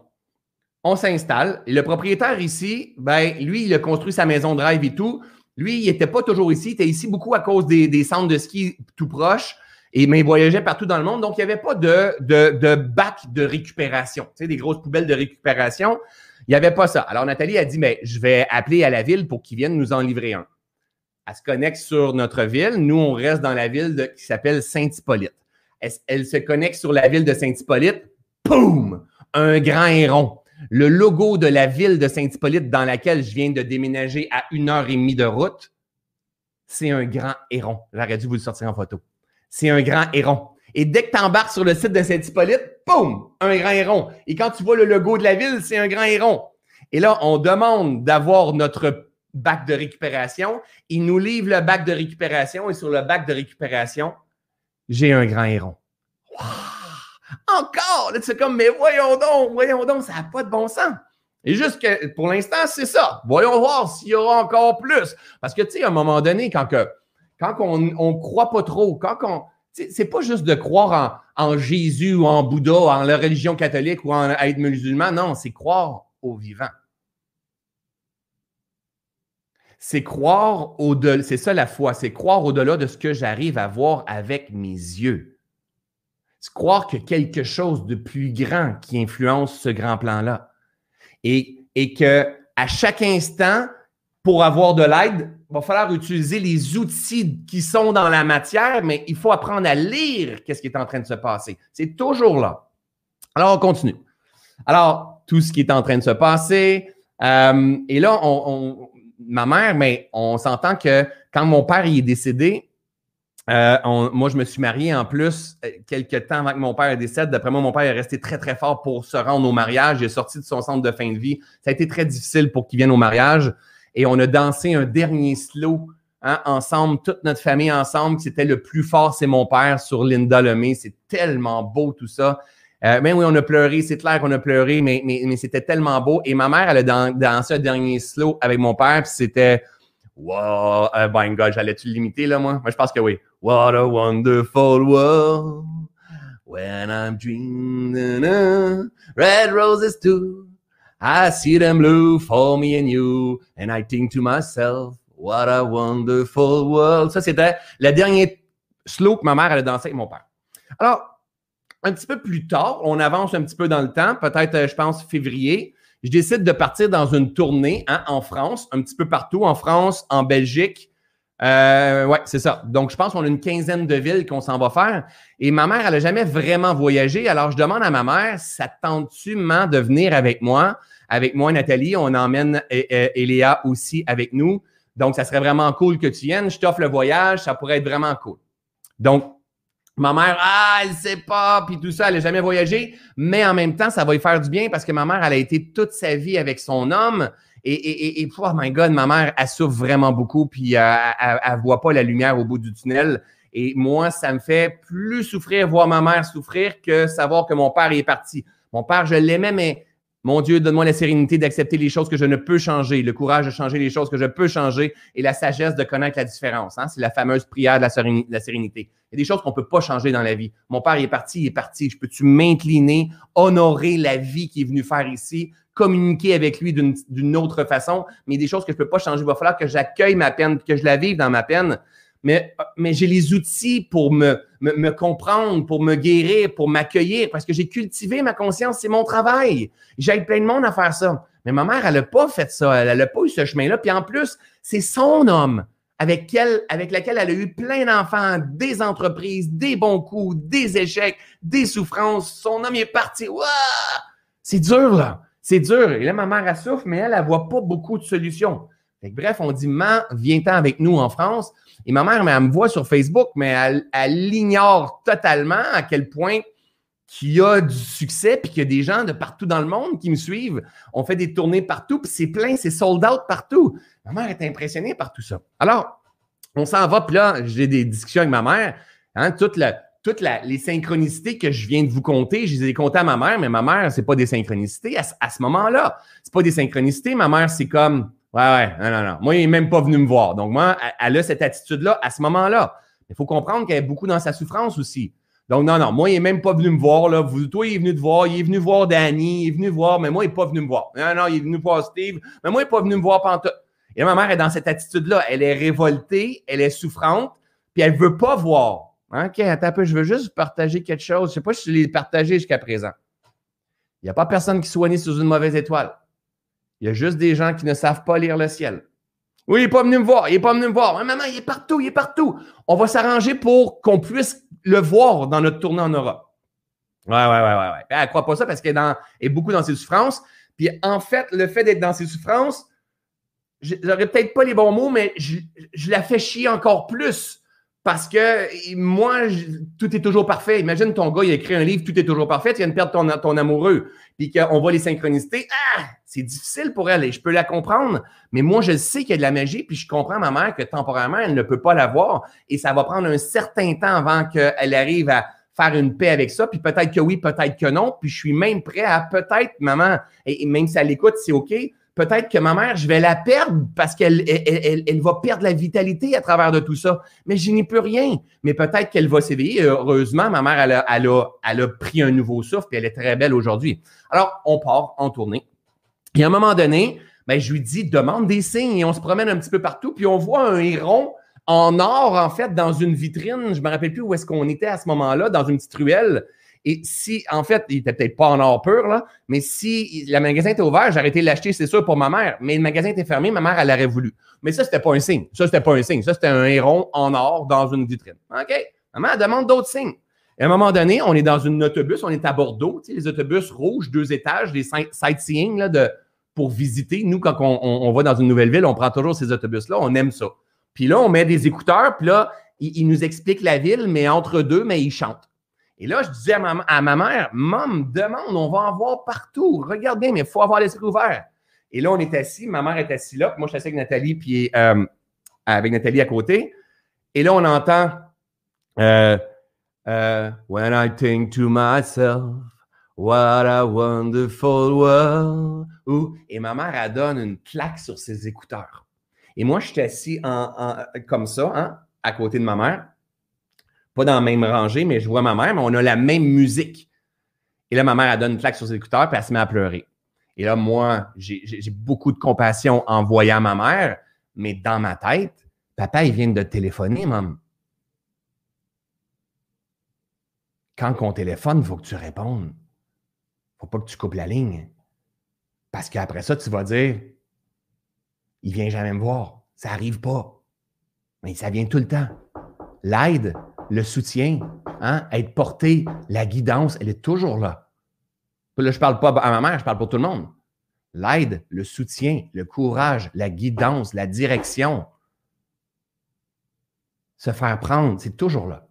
on s'installe, et le propriétaire ici, ben, lui, il a construit sa maison de rêve et tout. Lui, il n'était pas toujours ici, il était ici beaucoup à cause des, centres de ski tout proches, et, mais il voyageait partout dans le monde, donc il n'y avait pas de, bac de récupération, tu des grosses poubelles de récupération. Il n'y avait pas ça. Alors, Nathalie a dit, mais je vais appeler à la ville pour qu'ils viennent nous en livrer un elle se connecte sur notre ville. Nous, on reste dans la ville qui s'appelle Saint-Hippolyte. Elle, se connecte sur la ville de Saint-Hippolyte. Boum! Un grand héron. Le logo de la ville de Saint-Hippolyte dans laquelle je viens de déménager à une heure et demie de route, c'est un grand héron. J'aurais dû vous le sortir en photo. C'est un grand héron. Et dès que tu embarques sur le site de Saint-Hippolyte, boum, un grand héron. Et quand tu vois le logo de la ville, c'est un grand héron. Et là, on demande d'avoir notre bac de récupération. Il nous livre le bac de récupération et sur le bac de récupération, j'ai un grand héron. Encore! Là, c'est comme, mais voyons donc, voyons donc, ça n'a pas de bon sens. Et juste que pour l'instant, c'est ça. Voyons voir s'il y aura encore plus. Parce que, tu sais, à un moment donné, quand, que, quand on ne croit pas trop, quand on. C'est pas juste de croire en, Jésus ou en Bouddha, en la religion catholique ou en être musulman. Non, c'est croire au vivant c'est croire au-delà, c'est ça la foi, c'est croire au-delà de ce que j'arrive à voir avec mes yeux. C'est croire que quelque chose de plus grand qui influence ce grand plan-là. Et, et que à chaque instant, pour avoir de l'aide, va falloir utiliser les outils qui sont dans la matière, mais il faut apprendre à lire qu'est-ce qui est en train de se passer. C'est toujours là. Alors, on continue. Alors, tout ce qui est en train de se passer. Euh, et là, ma mère, mais on s'entend que quand mon père est décédé, euh, moi, je me suis marié en plus euh, quelques temps avant que mon père décède. D'après moi, mon père est resté très, très fort pour se rendre au mariage. Il est sorti de son centre de fin de vie. Ça a été très difficile pour qu'il vienne au mariage. Et on a dansé un dernier slow hein, ensemble, toute notre famille ensemble. C'était le plus fort, c'est mon père sur Linda Lemay. C'est tellement beau tout ça. Euh, ben oui, on a pleuré, c'est clair qu'on a pleuré, mais, mais, mais c'était tellement beau. Et ma mère, elle a dansé un dernier slow avec mon père, puis c'était Wow, oh my God, j'allais-tu limiter là, moi? Moi, je pense que oui. What a wonderful world when I'm dreaming red roses too. I see them blue for me and you, and I think to myself, what a wonderful world. Ça, c'était le dernier slow que ma mère allait danser avec mon père. Alors, un petit peu plus tard, on avance un petit peu dans le temps, peut-être, euh, je pense, février. Je décide de partir dans une tournée hein, en France, un petit peu partout, en France, en Belgique. Euh, ouais, c'est ça. Donc, je pense qu'on a une quinzaine de villes qu'on s'en va faire. Et ma mère, elle n'a jamais vraiment voyagé. Alors, je demande à ma mère, ça tente-tu de venir avec moi? Avec moi, Nathalie, on emmène Eléa aussi avec nous. Donc, ça serait vraiment cool que tu viennes. Je t'offre le voyage, ça pourrait être vraiment cool. Donc, Ma mère, ah, elle sait pas, puis tout ça, elle n'a jamais voyagé, mais en même temps, ça va lui faire du bien parce que ma mère, elle a été toute sa vie avec son homme. Et, et, oh my God, ma mère, elle souffre vraiment beaucoup, puis euh, elle, ne voit pas la lumière au bout du tunnel. Et moi, ça me fait plus souffrir voir ma mère souffrir que savoir que mon père est parti. Mon père, je l'aimais, mais mon Dieu, donne-moi la sérénité d'accepter les choses que je ne peux changer, le courage de changer les choses que je peux changer et la sagesse de connaître la différence. Hein? C'est la fameuse prière de la, sérénité. Il y a des choses qu'on ne peut pas changer dans la vie. Mon père est parti, il est parti. Je peux-tu m'incliner, honorer la vie qu'il est venu faire ici, communiquer avec lui d'une autre façon, mais des choses que je ne peux pas changer. Il va falloir que j'accueille ma peine, que je la vive dans ma peine mais, mais j'ai les outils pour me, comprendre, pour me guérir, pour m'accueillir, parce que j'ai cultivé ma conscience, c'est mon travail. J'ai plein de monde à faire ça. Mais ma mère, elle n'a pas fait ça, elle n'a pas eu ce chemin-là. Puis en plus, c'est son homme avec, quel, avec lequel elle a eu plein d'enfants, des entreprises, des bons coups, des échecs, des souffrances. Son homme est parti. C'est dur, là. C'est dur. Et là, ma mère, elle souffre, mais elle, elle ne voit pas beaucoup de solutions. Bref, on dit, man, viens-t'en avec nous en France. Et ma mère, elle me voit sur Facebook, mais elle, ignore totalement à quel point qu'il y a du succès, puis qu'il y a des gens de partout dans le monde qui me suivent. On fait des tournées partout, puis c'est plein, c'est sold out partout. Ma mère est impressionnée par tout ça. Alors, on s'en va, puis là, j'ai des discussions avec ma mère. Hein, toutes les synchronicités que je viens de vous compter, je les ai comptées à ma mère, mais ma mère, c'est pas des synchronicités à, à ce moment-là. C'est pas des synchronicités. Ma mère, c'est comme Ouais, ouais, non, non, non. Moi, il n'est même pas venu me voir. Donc, moi, elle a cette attitude-là à ce moment-là. Il faut comprendre qu'elle est beaucoup dans sa souffrance aussi. Donc, non, non, moi, il n'est même pas venu me voir. Là. Vous, toi, il est venu te voir, il est venu voir Danny, il est venu voir, mais moi, il n'est pas venu me voir. Non, non, il est venu voir Steve, mais moi, il n'est pas venu me voir Panta. Et là, ma mère est dans cette attitude-là. Elle est révoltée, elle est souffrante, puis elle ne veut pas voir. OK, attends un peu, je veux juste partager quelque chose. Je ne sais pas si je l'ai partagé jusqu'à présent. Il n'y a pas personne qui soit né sous une mauvaise étoile. Il y a juste des gens qui ne savent pas lire le ciel. Oui, il n'est pas venu me voir, il n'est pas venu me voir. maman, il est partout, il est partout. On va s'arranger pour qu'on puisse le voir dans notre tournée en Europe. Ouais, ouais, ouais, ouais. ouais. Elle ne croit pas ça parce qu'elle est, beaucoup dans ses souffrances. Puis en fait, le fait d'être dans ses souffrances, j'aurais peut-être pas les bons mots, mais je, je, la fais chier encore plus. Parce que moi, tout est toujours parfait. Imagine ton gars, il a écrit un livre, tout est toujours parfait, tu viens de perdre ton, ton amoureux, puis qu'on voit les synchronicités. Ah! C'est difficile pour elle et je peux la comprendre, mais moi, je sais qu'il y a de la magie, puis je comprends ma mère que temporairement, elle ne peut pas l'avoir et ça va prendre un certain temps avant qu'elle arrive à faire une paix avec ça, puis peut-être que oui, peut-être que non, puis je suis même prêt à peut-être, maman, et même si elle écoute, c'est OK, peut-être que ma mère, je vais la perdre parce qu'elle elle, va perdre la vitalité à travers de tout ça. Mais je n'y peux rien. Mais peut-être qu'elle va s'éveiller. Heureusement, ma mère, elle a, pris un nouveau souffle et elle est très belle aujourd'hui. Alors, on part en tournée. Et à un moment donné, ben, je lui dis, demande des signes et on se promène un petit peu partout. Puis on voit un héron en or, en fait, dans une vitrine. Je me rappelle plus où est-ce qu'on était à ce moment-là, dans une petite ruelle. Et si, en fait, il était peut-être pas en or pur, là, mais si le magasin était ouvert, j'aurais été l'acheter, c'est sûr, pour ma mère. Mais le magasin était fermé, ma mère, elle aurait voulu. Mais ça, c'était pas un signe. Ça, c'était pas un signe. Ça, c'était un héron en or dans une vitrine. OK? Maman, elle demande d'autres signes. Et à un moment donné, on est dans un autobus, on est à Bordeaux, tu sais, les autobus rouges, deux étages, des sightseeing là, de, pour visiter. Nous, quand on, on, va dans une nouvelle ville, on prend toujours ces autobus-là, on aime ça. Puis là, on met des écouteurs, puis là, il, il nous explique la ville, mais entre deux, mais il chante. Et là, je disais à ma, mère, Maman, demande, on va en voir partout. Regarde bien, mais il faut avoir l'esprit ouvert. Et là, on est assis, ma mère est assise là, moi, je suis assis avec Nathalie, puis euh, avec Nathalie à côté. Et là, on entend euh, euh, When I think to myself, what a wonderful world. Et ma mère, elle donne une claque sur ses écouteurs. Et moi, je suis assis en, comme ça, hein, à côté de ma mère. Pas dans la même rangée, mais je vois ma mère, mais on a la même musique. Et là, ma mère, elle donne une claque sur ses écouteurs, puis elle se met à pleurer. Et là, moi, j'ai beaucoup de compassion en voyant ma mère, mais dans ma tête, papa, il vient de téléphoner, maman. Quand on téléphone, il faut que tu répondes. Il ne faut pas que tu coupes la ligne. Parce qu'après ça, tu vas dire il vient jamais me voir. Ça n'arrive pas. Mais ça vient tout le temps. L'aide, le soutien, hein, être porté, la guidance, elle est toujours là. Là, je ne parle pas à ma mère, je parle pour tout le monde. L'aide, le soutien, le courage, la guidance, la direction. Se faire prendre, c'est toujours là.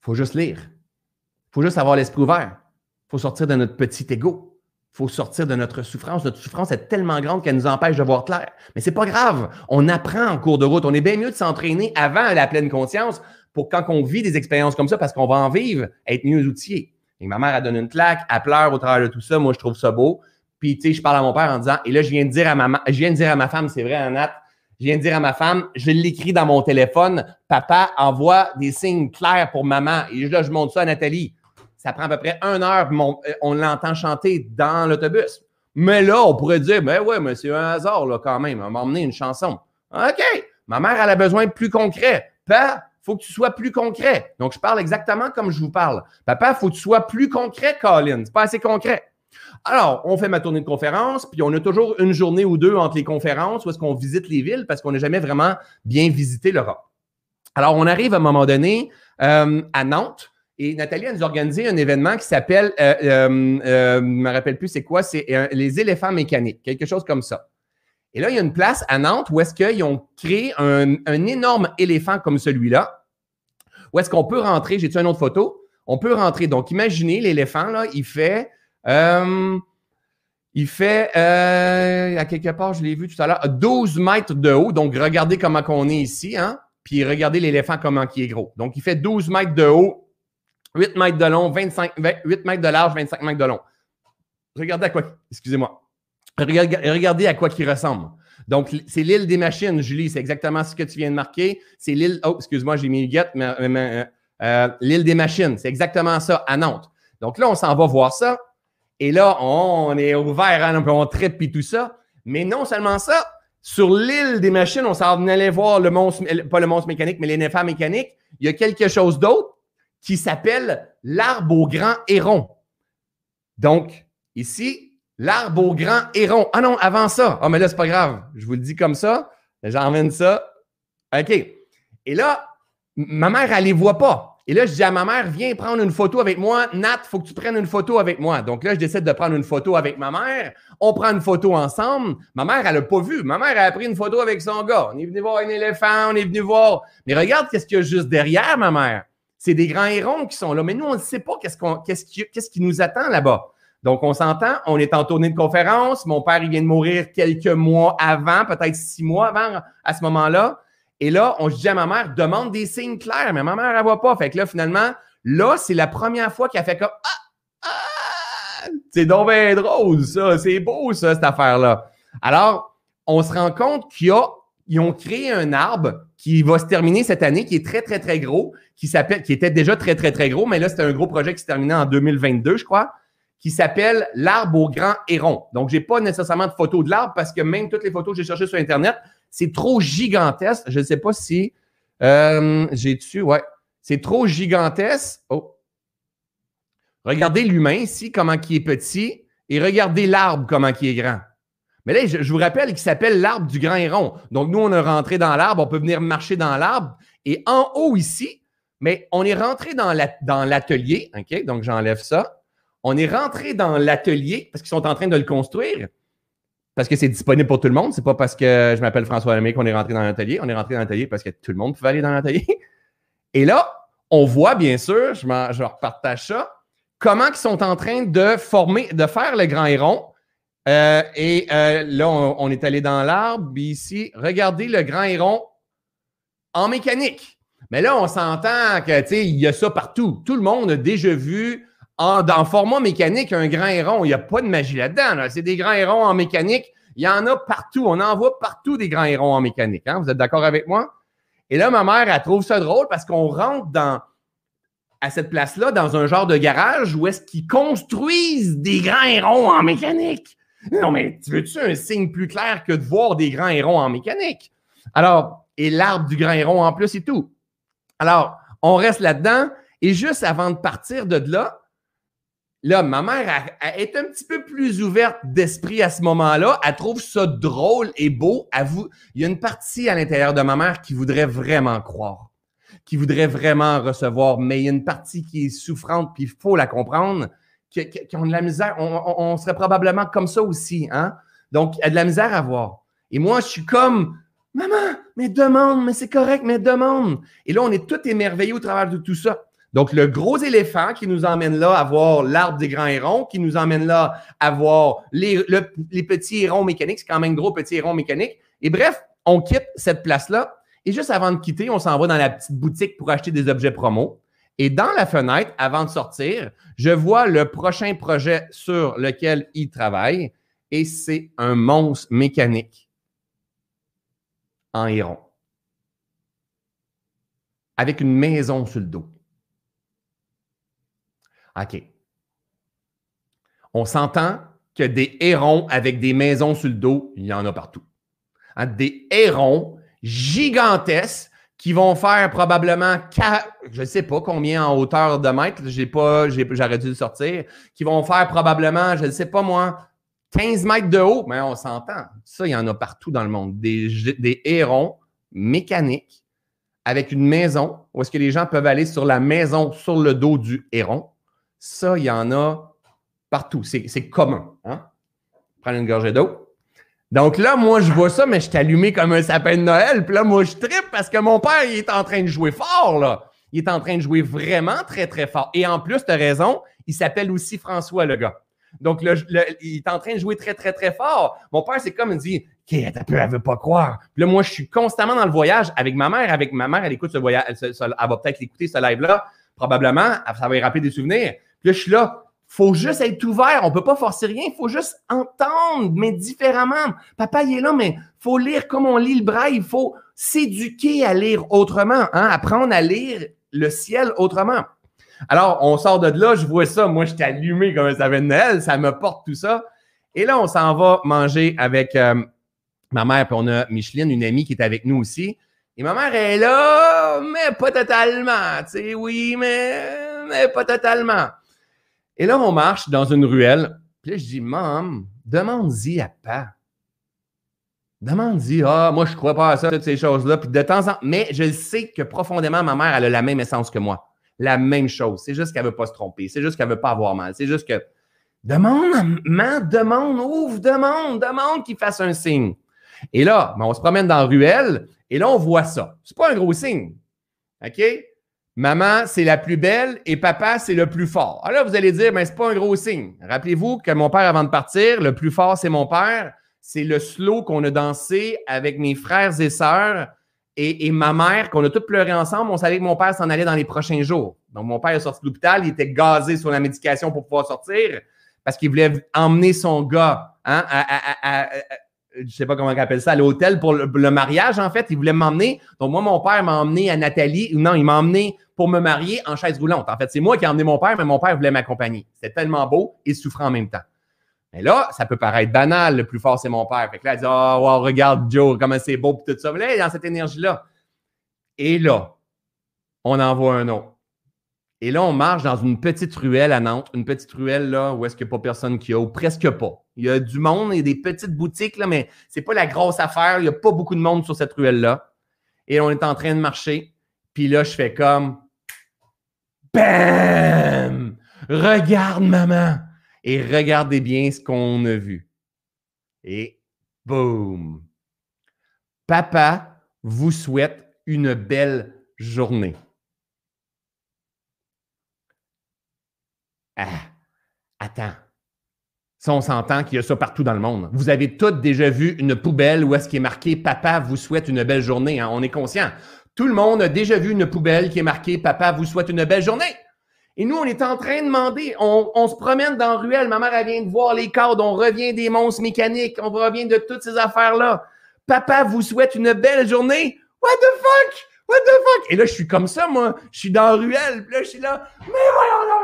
Il faut juste lire. Il faut juste avoir l'esprit ouvert. Il faut sortir de notre petit ego. Il faut sortir de notre souffrance. Notre souffrance est tellement grande qu'elle nous empêche de voir clair. Mais c'est pas grave. On apprend en cours de route. On est bien mieux de s'entraîner avant la pleine conscience pour quand on vit des expériences comme ça, parce qu'on va en vivre, être mieux outillé. Et ma mère a donné une claque, elle pleure au travers de tout ça. Moi, je trouve ça beau. Puis, tu sais, je parle à mon père en disant, et là, je viens de dire à ma, je viens dire à ma femme, c'est vrai, Annette, je viens de dire à ma femme, je l'écris dans mon téléphone, papa envoie des signes clairs pour maman. Et là, je montre ça à Nathalie. Ça prend à peu près une heure, euh, on l'entend chanter dans l'autobus. Mais là, on pourrait dire, ben ouais, mais c'est un hasard, là, quand même. On m'a emmené une chanson. OK. Ma mère, elle a besoin de plus concret. Papa, faut que tu sois plus concret. Donc, je parle exactement comme je vous parle. Papa, faut que tu sois plus concret, Colin. C'est pas assez concret. Alors, on fait ma tournée de conférence, puis on a toujours une journée ou deux entre les conférences où est-ce qu'on visite les villes parce qu'on n'a jamais vraiment bien visité l'Europe. Alors, on arrive à un moment donné euh, à Nantes et Nathalie a nous organisé un événement qui s'appelle, euh, euh, euh, je ne me rappelle plus c'est quoi, c'est les éléphants mécaniques, quelque chose comme ça. Et là, il y a une place à Nantes où est-ce qu'ils ont créé un, énorme éléphant comme celui-là, où est-ce qu'on peut rentrer, j'ai-tu une autre photo? On peut rentrer. Donc, imaginez l'éléphant, là, il fait, il fait, à quelque part, je l'ai vu tout à l'heure, 12 mètres de haut. Donc, regardez comment on est ici, hein? Puis regardez l'éléphant comment il est gros. Donc, il fait 12 mètres de haut 8 mètres de long, 25, 8 mètres de large, 25 mètres de long. Regardez à quoi, excusez-moi. Regardez à quoi il ressemble. Donc, c'est l'île des machines, Julie. C'est exactement ce que tu viens de marquer. C'est l'île. Oh, excuse-moi, j'ai mis le guette, mais, euh, euh, l'île des machines. C'est exactement ça à Nantes. Donc là, on s'en va voir ça. Et là, on est ouvert, hein, on tripe et tout ça. Mais non seulement ça, sur l'île des machines, on s'en allait voir le monstre, pas le monstre mécanique, mais les mécaniques. Il y a quelque chose d'autre qui s'appelle l'arbre au grand héron. Donc, ici, l'arbre au grand héron. Ah non, avant ça. Ah, mais là, c'est pas grave. Je vous le dis comme ça. J'emmène ça. OK. Et là, ma mère, elle les voit pas. Et là, je dis à ma mère, viens prendre une photo avec moi. Nat, faut que tu prennes une photo avec moi. Donc là, je décide de prendre une photo avec ma mère. On prend une photo ensemble. Ma mère, elle n'a pas vu. Ma mère, elle a pris une photo avec son gars. On est venu voir un éléphant, on est venu voir. Mais regarde qu'est-ce qu'il y a juste derrière, ma mère c'est des grands hérons qui sont là. Mais nous, on ne sait pas qui, qu'est-ce qui nous attend là-bas. Donc, on s'entend, on est en tournée de conférence. Mon père, il vient de mourir quelques mois avant, peut-être six mois avant, à ce moment-là. Et là, on se dit à ma mère, demande des signes clairs, mais ma mère, elle voit pas. Fait que là, finalement, là, c'est la première fois qu'elle fait comme Ah! Ah! C'est donc bien ça. C'est beau, ça, cette affaire-là. Alors, on se rend compte qu'il ont créé un arbre qui va se terminer cette année, qui est très, très, très gros, qui s'appelle, qui était déjà très, très, très gros, mais là, c'était un gros projet qui se terminait en 2022, je crois, qui s'appelle l'arbre au grand héron. Donc, j'ai pas nécessairement de photos de l'arbre parce que même toutes les photos que j'ai cherchées sur Internet, c'est trop gigantesque. Je ne sais pas si euh, j'ai dessus, ouais. C'est trop gigantesque. Oh. Regardez l'humain ici, comment qui est petit, et regardez l'arbre, comment qui est grand. Mais là, je, vous rappelle qu'il s'appelle l'arbre du grand héron. Donc, nous, on est rentré dans l'arbre, on peut venir marcher dans l'arbre. Et en haut ici, mais on est rentré dans l'atelier, OK? Donc, j'enlève ça. On est rentré dans l'atelier parce qu'ils sont en train de le construire, parce que c'est disponible pour tout le monde. C'est pas parce que je m'appelle François Lemay qu'on est rentré dans l'atelier. On est rentré dans l'atelier parce que tout le monde pouvait aller dans l'atelier. Et là, on voit, bien sûr, je, je repartage ça, comment ils sont en train de former, de faire le grand héron euh, et euh, là, on, est allé dans l'arbre. Ici, regardez le grand héron en mécanique. Mais là, on s'entend que, tu sais, il y a ça partout. Tout le monde a déjà vu en, dans format mécanique un grand héron. Il n'y a pas de magie là-dedans. C'est des grands hérons en mécanique. Il y en a partout. On en voit partout des grands hérons en mécanique. Hein? Vous êtes d'accord avec moi? Et là, ma mère, elle trouve ça drôle parce qu'on rentre dans, à cette place-là dans un genre de garage où est-ce qu'ils construisent des grands hérons en mécanique. Non, mais tu veux-tu un signe plus clair que de voir des grands hérons en mécanique? Alors, et l'arbre du grand héron en plus et tout. Alors, on reste là-dedans et juste avant de partir de là, là, ma mère est un petit peu plus ouverte d'esprit à ce moment-là. Elle trouve ça drôle et beau. il y a une partie à l'intérieur de ma mère qui voudrait vraiment croire qui voudrait vraiment recevoir, mais il y a une partie qui est souffrante, puis il faut la comprendre, qui, ont de la misère. On, serait probablement comme ça aussi, hein? Donc, y a de la misère à voir. Et moi, je suis comme, maman, mais demande, mais c'est correct, mais demande. Et là, on est tout émerveillé au travers de tout ça. Donc, le gros éléphant qui nous emmène là à voir l'arbre des grands hérons, qui nous emmène là à voir les, petits hérons mécaniques, c'est quand même gros petits hérons mécaniques. Et bref, on quitte cette place-là et juste avant de quitter, on s'en va dans la petite boutique pour acheter des objets promo. Et dans la fenêtre, avant de sortir, je vois le prochain projet sur lequel il travaille et c'est un monstre mécanique en héron avec une maison sur le dos. OK. On s'entend que des hérons avec des maisons sur le dos, il y en a partout. Hein, des hérons gigantesques qui vont faire probablement, je ne sais pas combien en hauteur de mètres, j'aurais dû le sortir, qui vont faire probablement, je ne sais pas moi, 15 mètres de haut, mais on s'entend. Ça, il y en a partout dans le monde. Des, des hérons mécaniques avec une maison où est-ce que les gens peuvent aller sur la maison, sur le dos du héron. Ça, il y en a partout. C'est commun. Hein? Prendre une gorgée d'eau. Donc là, moi, je vois ça, mais je suis allumé comme un sapin de Noël. Puis là, moi, je tripe parce que mon père, il est en train de jouer fort, là. Il est en train de jouer vraiment très, très fort. Et en plus, tu as raison, il s'appelle aussi François, le gars. Donc, il est en train de jouer très, très, très fort. Mon père, c'est comme, il dit, OK, elle veut pas croire. Puis là, moi, je suis constamment dans le voyage avec ma mère. Avec ma mère, elle écoute ce voyage, elle, va peut-être écouter ce live-là. Probablement, ça va y rappeler des souvenirs. Là, je suis là, faut juste être ouvert. On peut pas forcer rien. Faut juste entendre, mais différemment. Papa, il est là, mais faut lire comme on lit le braille. Il faut s'éduquer à lire autrement, hein? apprendre à lire le ciel autrement. Alors, on sort de là, je vois ça. Moi, j'étais allumé comme ça de Noël. Ça me porte tout ça. Et là, on s'en va manger avec euh, ma mère. Puis on a Micheline, une amie qui est avec nous aussi. Et ma mère est là, mais pas totalement. Tu sais, oui, mais, mais pas totalement. Et là, on marche dans une ruelle. Puis là, je dis, Maman, demande-y à pas. Demande-y, ah, moi, je crois pas à ça, toutes ces choses-là. Puis de temps en temps, mais je sais que profondément, ma mère, elle a la même essence que moi. La même chose. C'est juste qu'elle veut pas se tromper. C'est juste qu'elle veut pas avoir mal. C'est juste que, demande, maman, demande, ouvre, demande, demande qu'il fasse un signe. Et là, ben, on se promène dans la ruelle et là, on voit ça. C'est pas un gros signe. OK? Maman, c'est la plus belle et papa, c'est le plus fort. Alors là, vous allez dire, mais ben, c'est pas un gros signe. Rappelez-vous que mon père, avant de partir, le plus fort, c'est mon père. C'est le slow qu'on a dansé avec mes frères et sœurs et, ma mère, qu'on a tous pleuré ensemble. On savait que mon père s'en allait dans les prochains jours. Donc, mon père est sorti de l'hôpital. Il était gazé sur la médication pour pouvoir sortir parce qu'il voulait emmener son gars hein, à, je sais pas comment on appelle ça, à l'hôtel pour le, mariage, en fait. Il voulait m'emmener. Donc, moi, mon père m'a emmené à Nathalie. Non, il m'a emmené pour me marier en chaise roulante. En fait, c'est moi qui ai emmené mon père, mais mon père voulait m'accompagner. C'était tellement beau et souffrant en même temps. Mais là, ça peut paraître banal, le plus fort, c'est mon père. Fait que là, il dit Oh, regarde Joe, comment c'est beau, tout ça. Mais là, dans cette énergie-là. Et là, on envoie un autre. Et là, on marche dans une petite ruelle à Nantes, une petite ruelle là où est-ce qu'il n'y a pas personne qui a, ou presque pas. Il y a du monde et des petites boutiques, là, mais c'est pas la grosse affaire. Il n'y a pas beaucoup de monde sur cette ruelle-là. Et on est en train de marcher. Puis là, je fais comme Bam! Regarde, maman! Et regardez bien ce qu'on a vu. Et boum! Papa vous souhaite une belle journée. Ah, attends. Ça, on s'entend qu'il y a ça partout dans le monde. Vous avez tous déjà vu une poubelle où est-ce qui est marqué Papa vous souhaite une belle journée. Hein? On est conscient. Tout le monde a déjà vu une poubelle qui est marquée Papa vous souhaite une belle journée. Et nous, on est en train de demander, on, se promène dans ruelle, ma mère, vient de voir les cadres, on revient des monstres mécaniques, on revient de toutes ces affaires-là. Papa vous souhaite une belle journée. What the fuck? What the fuck? Et là, je suis comme ça, moi. Je suis dans ruelle. Là, je suis là. Mais voyons,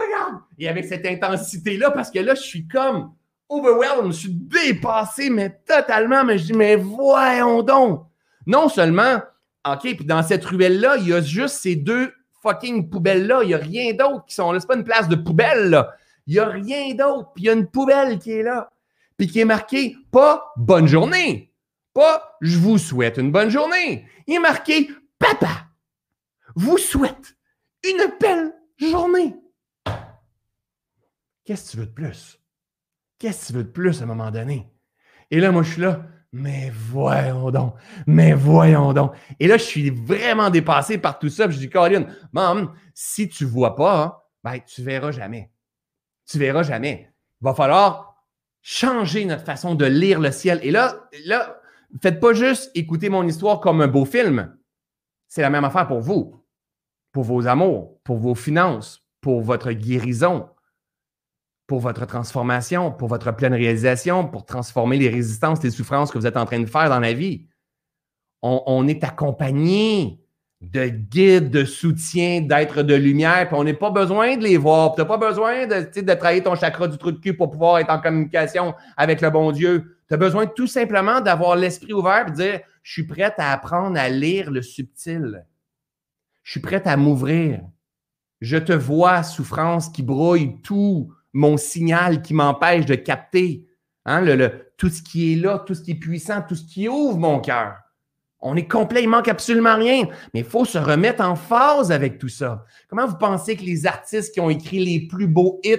regarde. Et avec cette intensité-là, parce que là, je suis comme overwhelmed. Je suis dépassé, mais totalement. Mais je dis, mais voyons donc. Non seulement, OK, puis dans cette ruelle-là, il y a juste ces deux fucking poubelles-là. Il n'y a rien d'autre qui sont là. C'est pas une place de poubelle, là. Il n'y a rien d'autre. Puis il y a une poubelle qui est là. Puis qui est marquée pas bonne journée. Pas je vous souhaite une bonne journée. Il est marqué Papa vous souhaite une belle journée. Qu'est-ce que tu veux de plus? Qu'est-ce que tu veux de plus à un moment donné? Et là, moi, je suis là. Mais voyons donc, mais voyons donc. Et là, je suis vraiment dépassé par tout ça. je dis, Caroline, maman, si tu ne vois pas, ben, tu ne verras jamais. Tu ne verras jamais. Il va falloir changer notre façon de lire le ciel. Et là, là, faites pas juste écouter mon histoire comme un beau film. C'est la même affaire pour vous, pour vos amours, pour vos finances, pour votre guérison, pour votre transformation, pour votre pleine réalisation, pour transformer les résistances, les souffrances que vous êtes en train de faire dans la vie. On, est accompagné de guides, de soutien, d'êtres de lumière, puis on n'a pas besoin de les voir. Tu n'as pas besoin de, de travailler ton chakra du trou de cul pour pouvoir être en communication avec le bon Dieu. Tu as besoin tout simplement d'avoir l'esprit ouvert et de dire Je suis prête à apprendre à lire le subtil. Je suis prête à m'ouvrir. Je te vois, souffrance qui brouille tout mon signal qui m'empêche de capter hein, tout ce qui est là, tout ce qui est puissant, tout ce qui ouvre mon cœur. On est complet, il manque absolument rien. Mais il faut se remettre en phase avec tout ça. Comment vous pensez que les artistes qui ont écrit les plus beaux hits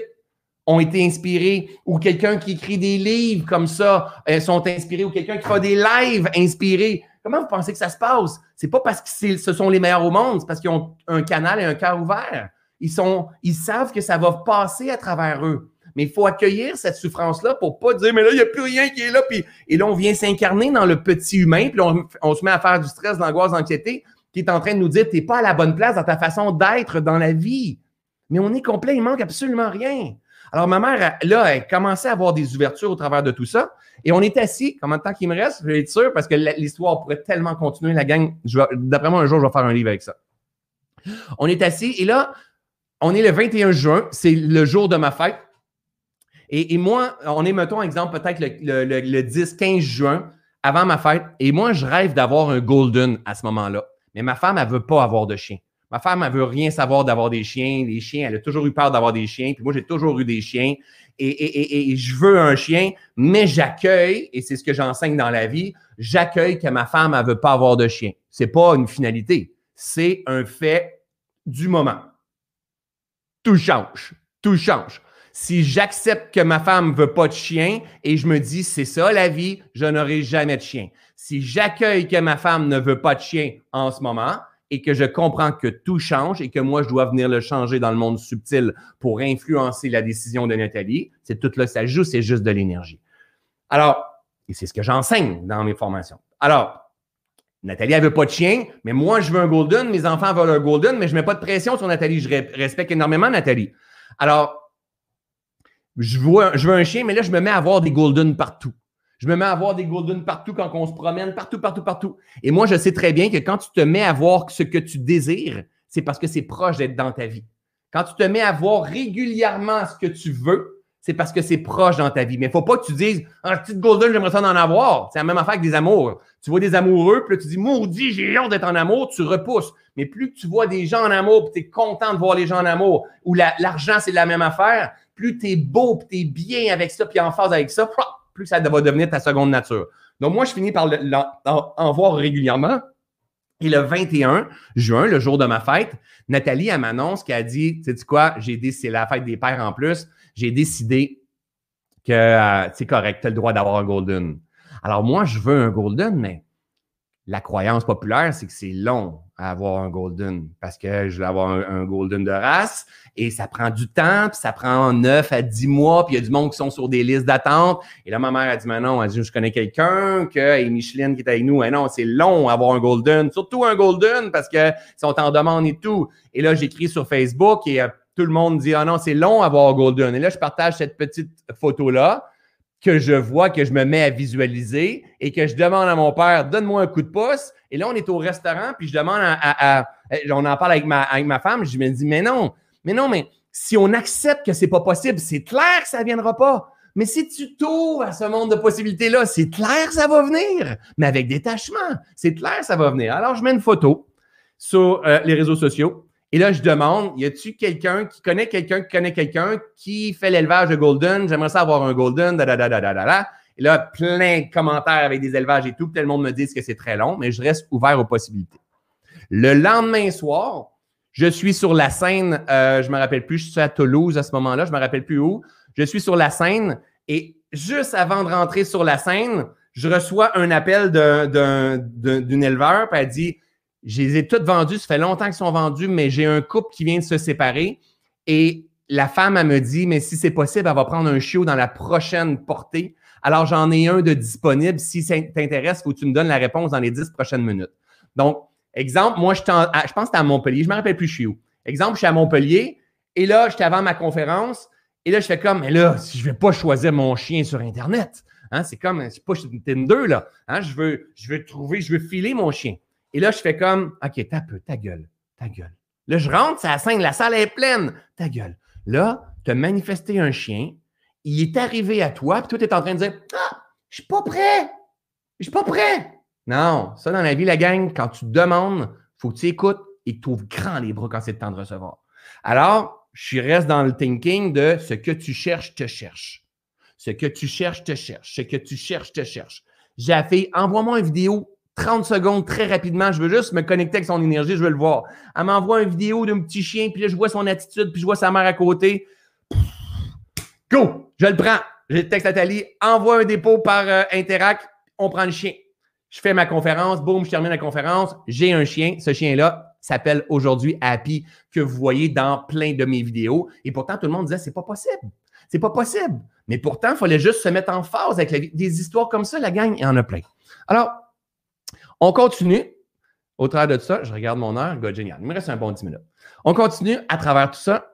ont été inspirés ou quelqu'un qui écrit des livres comme ça euh, sont inspirés ou quelqu'un qui fait des lives inspirés? Comment vous pensez que ça se passe? C'est pas parce que ce sont les meilleurs au monde, c'est parce qu'ils ont un canal et un cœur ouvert. Ils, sont, ils savent que ça va passer à travers eux. Mais il faut accueillir cette souffrance-là pour pas dire, mais là, il n'y a plus rien qui est là. Puis, et là, on vient s'incarner dans le petit humain, puis on, on, se met à faire du stress, de l'anxiété, qui est en train de nous dire, tu n'es pas à la bonne place dans ta façon d'être dans la vie. Mais on est complet, il manque absolument rien. Alors, ma mère, là, elle commençait à avoir des ouvertures au travers de tout ça. Et on est assis. Combien de temps qu'il me reste? Je vais être sûr, parce que l'histoire pourrait tellement continuer, la gang. D'après moi, un jour, je vais faire un livre avec ça. On est assis, et là, on est le 21 juin, c'est le jour de ma fête. Et, moi, on est, mettons, exemple, peut-être le, 10-15 juin, avant ma fête. Et moi, je rêve d'avoir un golden à ce moment-là. Mais ma femme, elle ne veut pas avoir de chien. Ma femme, elle veut rien savoir d'avoir des chiens. Les chiens, elle a toujours eu peur d'avoir des chiens. Puis moi, j'ai toujours eu des chiens. Et, et, je veux un chien, mais j'accueille, et c'est ce que j'enseigne dans la vie, j'accueille que ma femme, elle ne veut pas avoir de chien. Ce n'est pas une finalité. C'est un fait du moment tout change. Tout change. Si j'accepte que ma femme veut pas de chien et je me dis c'est ça la vie, je n'aurai jamais de chien. Si j'accueille que ma femme ne veut pas de chien en ce moment et que je comprends que tout change et que moi je dois venir le changer dans le monde subtil pour influencer la décision de Nathalie, c'est tout là ça joue, c'est juste de l'énergie. Alors, et c'est ce que j'enseigne dans mes formations. Alors, Nathalie, elle veut pas de chien, mais moi, je veux un golden. Mes enfants veulent un golden, mais je mets pas de pression sur Nathalie. Je respecte énormément Nathalie. Alors, je veux, un chien, mais là, je me mets à avoir des golden partout. Je me mets à avoir des golden partout quand on se promène, partout, partout, partout. Et moi, je sais très bien que quand tu te mets à voir ce que tu désires, c'est parce que c'est proche d'être dans ta vie. Quand tu te mets à voir régulièrement ce que tu veux, c'est parce que c'est proche dans ta vie. Mais il ne faut pas que tu dises Un petit golden, j'aimerais ça en avoir. C'est la même affaire avec des amours. Tu vois des amoureux, puis là, tu dis Maudit, j'ai honte d'être en amour, tu repousses. Mais plus que tu vois des gens en amour, puis tu es content de voir les gens en amour, ou l'argent, c'est la même affaire, plus tu es beau, puis tu bien avec ça, puis en phase avec ça, plus ça va devenir ta seconde nature. Donc, moi, je finis par en, voir régulièrement. Et le 21 juin, le jour de ma fête, Nathalie, elle m'annonce qu'elle a dit, tu sais quoi, j'ai dit, c'est la fête des pères en plus j'ai décidé que c'est correct, tu as le droit d'avoir un golden. Alors moi, je veux un golden, mais la croyance populaire, c'est que c'est long à avoir un golden parce que je vais avoir un, golden de race et ça prend du temps, puis ça prend 9 à 10 mois, puis il y a du monde qui sont sur des listes d'attente. Et là, ma mère a dit, mais non, elle dit, je connais quelqu'un, que et Micheline qui est avec nous, mais non, c'est long à avoir un golden, surtout un golden parce que sont en demande et tout. Et là, j'écris sur Facebook et euh, tout le monde dit, ah non, c'est long à avoir un golden. Et là, je partage cette petite photo-là que je vois, que je me mets à visualiser et que je demande à mon père, donne-moi un coup de pouce. Et là, on est au restaurant, puis je demande à, on en parle avec ma, avec ma femme, je me dis, mais non, mais non, mais si on accepte que c'est pas possible, c'est clair que ça ne viendra pas. Mais si tu t'ouvres à ce monde de possibilités-là, c'est clair que ça va venir, mais avec détachement. C'est clair que ça va venir. Alors, je mets une photo sur euh, les réseaux sociaux et là, je demande, y a-tu quelqu'un qui connaît quelqu'un qui connaît quelqu'un qui fait l'élevage de Golden? J'aimerais ça avoir un Golden, da, da, da, da, da, da. Et là, plein de commentaires avec des élevages et tout. Tout le monde me dit que c'est très long, mais je reste ouvert aux possibilités. Le lendemain soir, je suis sur la scène, euh, je me rappelle plus, je suis à Toulouse à ce moment-là, je me rappelle plus où. Je suis sur la scène et juste avant de rentrer sur la scène, je reçois un appel d'une éleveur, puis elle dit je les ai toutes vendues. Ça fait longtemps qu'ils sont vendus, mais j'ai un couple qui vient de se séparer. Et la femme, elle me dit, mais si c'est possible, elle va prendre un chiot dans la prochaine portée. Alors, j'en ai un de disponible. Si ça t'intéresse, il faut que tu me donnes la réponse dans les dix prochaines minutes. Donc, exemple, moi, je, je pense que à Montpellier. Je ne me rappelle plus, je suis où. Exemple, je suis à Montpellier. Et là, j'étais avant ma conférence. Et là, je fais comme, mais là, si je ne vais pas choisir mon chien sur Internet, hein, c'est comme, c'est pas Tinder, là. Hein, je, veux, je veux trouver, je veux filer mon chien. Et là, je fais comme, OK, t'as peu, ta gueule, ta gueule. Là, je rentre, c'est la scène, la salle est pleine, ta gueule. Là, tu as manifesté un chien, il est arrivé à toi, puis toi, tu es en train de dire, ah, je suis pas prêt, je suis pas prêt. Non, ça, dans la vie, la gang, quand tu demandes, faut que tu écoutes et tu ouvres grand les bras quand c'est le temps de recevoir. Alors, je reste dans le thinking de ce que tu cherches, te cherche. Ce que tu cherches, te cherche. Ce que tu cherches, te cherche. J'ai fait, envoie-moi une vidéo 30 secondes très rapidement. Je veux juste me connecter avec son énergie, je veux le voir. Elle m'envoie une vidéo d'un petit chien, puis là, je vois son attitude, puis je vois sa mère à côté. Go! Je le prends. Je texte à Thalie, envoie un dépôt par euh, Interact, on prend le chien. Je fais ma conférence, boum, je termine la conférence. J'ai un chien. Ce chien-là s'appelle aujourd'hui Happy, que vous voyez dans plein de mes vidéos. Et pourtant, tout le monde disait, c'est pas possible. C'est pas possible. Mais pourtant, il fallait juste se mettre en phase avec la vie. Des histoires comme ça, la gang, il y en a plein. Alors, on continue. Au travers de ça, je regarde mon heure. God, génial. Il me reste un bon 10 minutes. On continue à travers tout ça.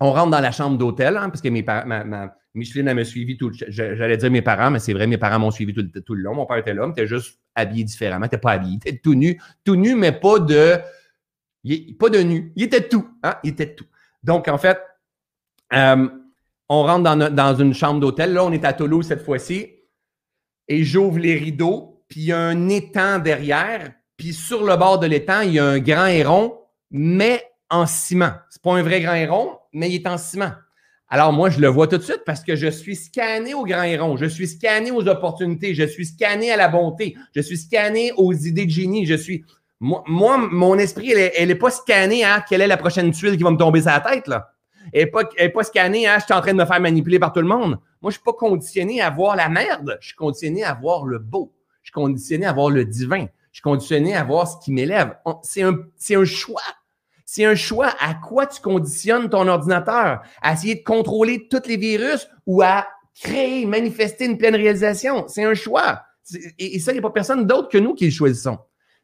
On rentre dans la chambre d'hôtel, hein, parce que mes parents, ma, Micheline, elle m'a suivi tout le J'allais dire mes parents, mais c'est vrai, mes parents m'ont suivi tout, le long. Mon père était là, mais était juste habillé différemment. N'était pas habillé. Il était tout nu. Tout nu, mais pas de. pas de nu. Il était tout. Hein? Il était tout. Donc, en fait, euh, on rentre dans, dans une chambre d'hôtel. Là, on est à Toulouse cette fois-ci. Et j'ouvre les rideaux puis il y a un étang derrière, puis sur le bord de l'étang, il y a un grand héron, mais en ciment. C'est pas un vrai grand héron, mais il est en ciment. Alors moi, je le vois tout de suite parce que je suis scanné au grand héron, je suis scanné aux opportunités, je suis scanné à la bonté, je suis scanné aux idées de génie, je suis... Moi, mon esprit, elle n'est pas scannée à quelle est la prochaine tuile qui va me tomber sur la tête, là. Elle n'est pas, pas scannée à je suis en train de me faire manipuler par tout le monde. Moi, je ne suis pas conditionné à voir la merde, je suis conditionné à voir le beau. Je suis conditionné à voir le divin. Je suis conditionné à voir ce qui m'élève. C'est un, un choix. C'est un choix à quoi tu conditionnes ton ordinateur? À essayer de contrôler tous les virus ou à créer, manifester une pleine réalisation? C'est un choix. Et, ça, il n'y a pas personne d'autre que nous qui le choisissons.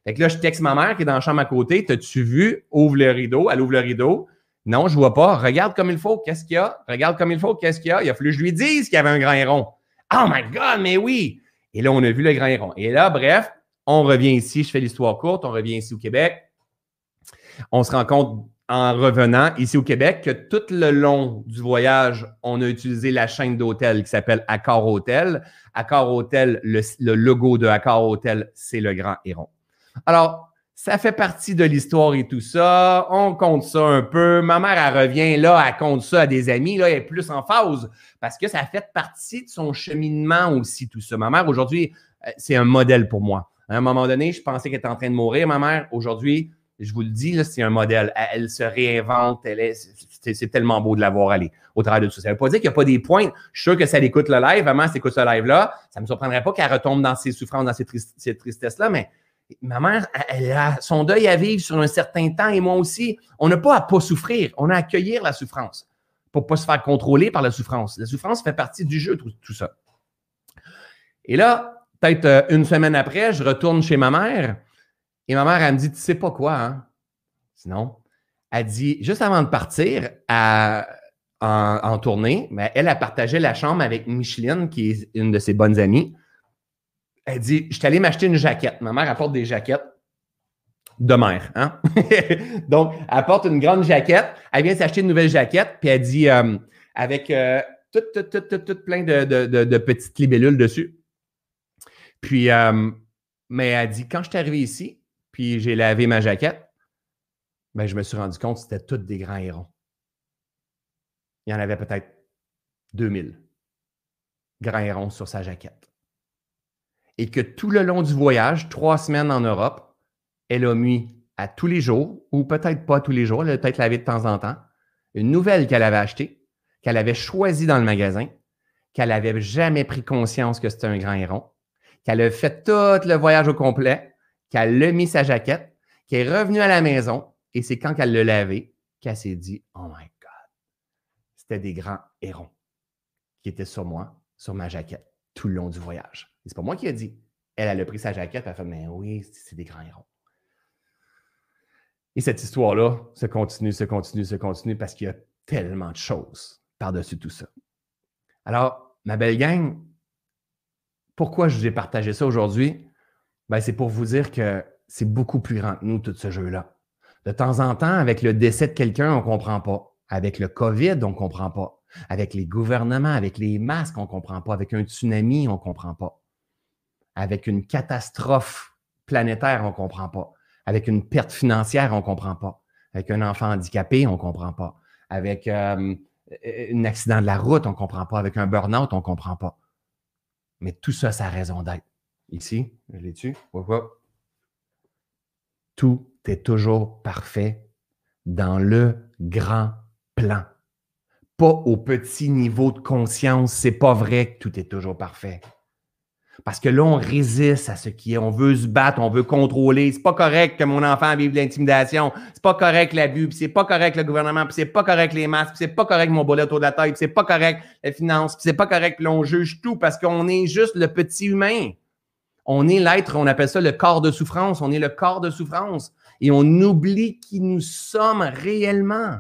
Fait que là, je texte ma mère qui est dans la chambre à côté. T'as-tu vu? Ouvre le rideau. Elle ouvre le rideau. Non, je vois pas. Regarde comme il faut. Qu'est-ce qu'il y a? Regarde comme il faut. Qu'est-ce qu'il y a? Il a fallu que je lui dise qu'il y avait un grand héron. Oh my God, mais oui! Et là, on a vu le Grand Héron. Et là, bref, on revient ici. Je fais l'histoire courte. On revient ici au Québec. On se rend compte en revenant ici au Québec que tout le long du voyage, on a utilisé la chaîne d'hôtels qui s'appelle Accor Hotel. Accor Hotel, le, logo de Accor Hotel, c'est le Grand Héron. Alors, ça fait partie de l'histoire et tout ça. On compte ça un peu. Ma mère, elle revient là, elle compte ça à des amis. Là, elle est plus en phase parce que ça fait partie de son cheminement aussi, tout ça. Ma mère, aujourd'hui, euh, c'est un modèle pour moi. À un moment donné, je pensais qu'elle était en train de mourir. Ma mère, aujourd'hui, je vous le dis, c'est un modèle. Elle, se réinvente. Elle est, c'est, tellement beau de la voir aller au travers de tout ça. Ça ne veut pas dire qu'il n'y a pas des points. Je suis sûr que ça l'écoute écoute le live. Vraiment, si écoute ce live-là, ça ne me surprendrait pas qu'elle retombe dans ses souffrances, dans ces, ces tristesses-là, mais Ma mère, elle a son deuil à vivre sur un certain temps et moi aussi. On n'a pas à pas souffrir, on a à accueillir la souffrance pour ne pas se faire contrôler par la souffrance. La souffrance fait partie du jeu, tout, ça. Et là, peut-être euh, une semaine après, je retourne chez ma mère et ma mère, elle me dit, tu sais pas quoi, hein? Sinon, elle dit, juste avant de partir en, tournée, mais elle a partagé la chambre avec Micheline, qui est une de ses bonnes amies. Elle dit, je suis allé m'acheter une jaquette. Ma mère apporte des jaquettes de mère. Hein? Donc, elle apporte une grande jaquette. Elle vient s'acheter une nouvelle jaquette, puis elle dit, euh, avec euh, tout, tout, tout, tout, plein de, petites libellules dessus. Puis, euh, mais elle dit, quand je suis arrivé ici, puis j'ai lavé ma jaquette, ben, je me suis rendu compte que c'était tous des grands hérons. Il y en avait peut-être 2000 grands hérons sur sa jaquette. Et que tout le long du voyage, trois semaines en Europe, elle a mis à tous les jours, ou peut-être pas tous les jours, elle a peut-être lavé de temps en temps, une nouvelle qu'elle avait achetée, qu'elle avait choisie dans le magasin, qu'elle n'avait jamais pris conscience que c'était un grand héron, qu'elle a fait tout le voyage au complet, qu'elle a mis sa jaquette, qu'elle est revenue à la maison, et c'est quand qu'elle l'a lavé qu'elle s'est dit Oh my God, c'était des grands hérons qui étaient sur moi, sur ma jaquette, tout le long du voyage. C'est pas moi qui ai dit. Elle, elle a pris sa jaquette, elle a fait Mais oui, c'est des grands hérons. Et cette histoire-là se continue, se continue, se continue parce qu'il y a tellement de choses par-dessus tout ça. Alors, ma belle gang, pourquoi je vous ai partagé ça aujourd'hui? Ben, c'est pour vous dire que c'est beaucoup plus grand que nous, tout ce jeu-là. De temps en temps, avec le décès de quelqu'un, on ne comprend pas. Avec le COVID, on ne comprend pas. Avec les gouvernements, avec les masques, on ne comprend pas. Avec un tsunami, on ne comprend pas. Avec une catastrophe planétaire, on ne comprend pas. Avec une perte financière, on ne comprend pas. Avec un enfant handicapé, on ne comprend pas. Avec euh, un accident de la route, on ne comprend pas. Avec un burn-out, on ne comprend pas. Mais tout ça, ça a raison d'être. Ici, je l'ai-tu? Tout est toujours parfait dans le grand plan. Pas au petit niveau de conscience. C'est pas vrai que tout est toujours parfait. Parce que là, on résiste à ce qui est. On veut se battre, on veut contrôler. C'est pas correct que mon enfant vive de l'intimidation. C'est pas correct l'abus, puis c'est pas correct le gouvernement, puis c'est pas correct les masques, puis c'est pas correct mon bolet autour de la tête, puis c'est pas correct les finances, puis c'est pas correct que l'on juge tout parce qu'on est juste le petit humain. On est l'être, on appelle ça le corps de souffrance. On est le corps de souffrance. Et on oublie qui nous sommes réellement.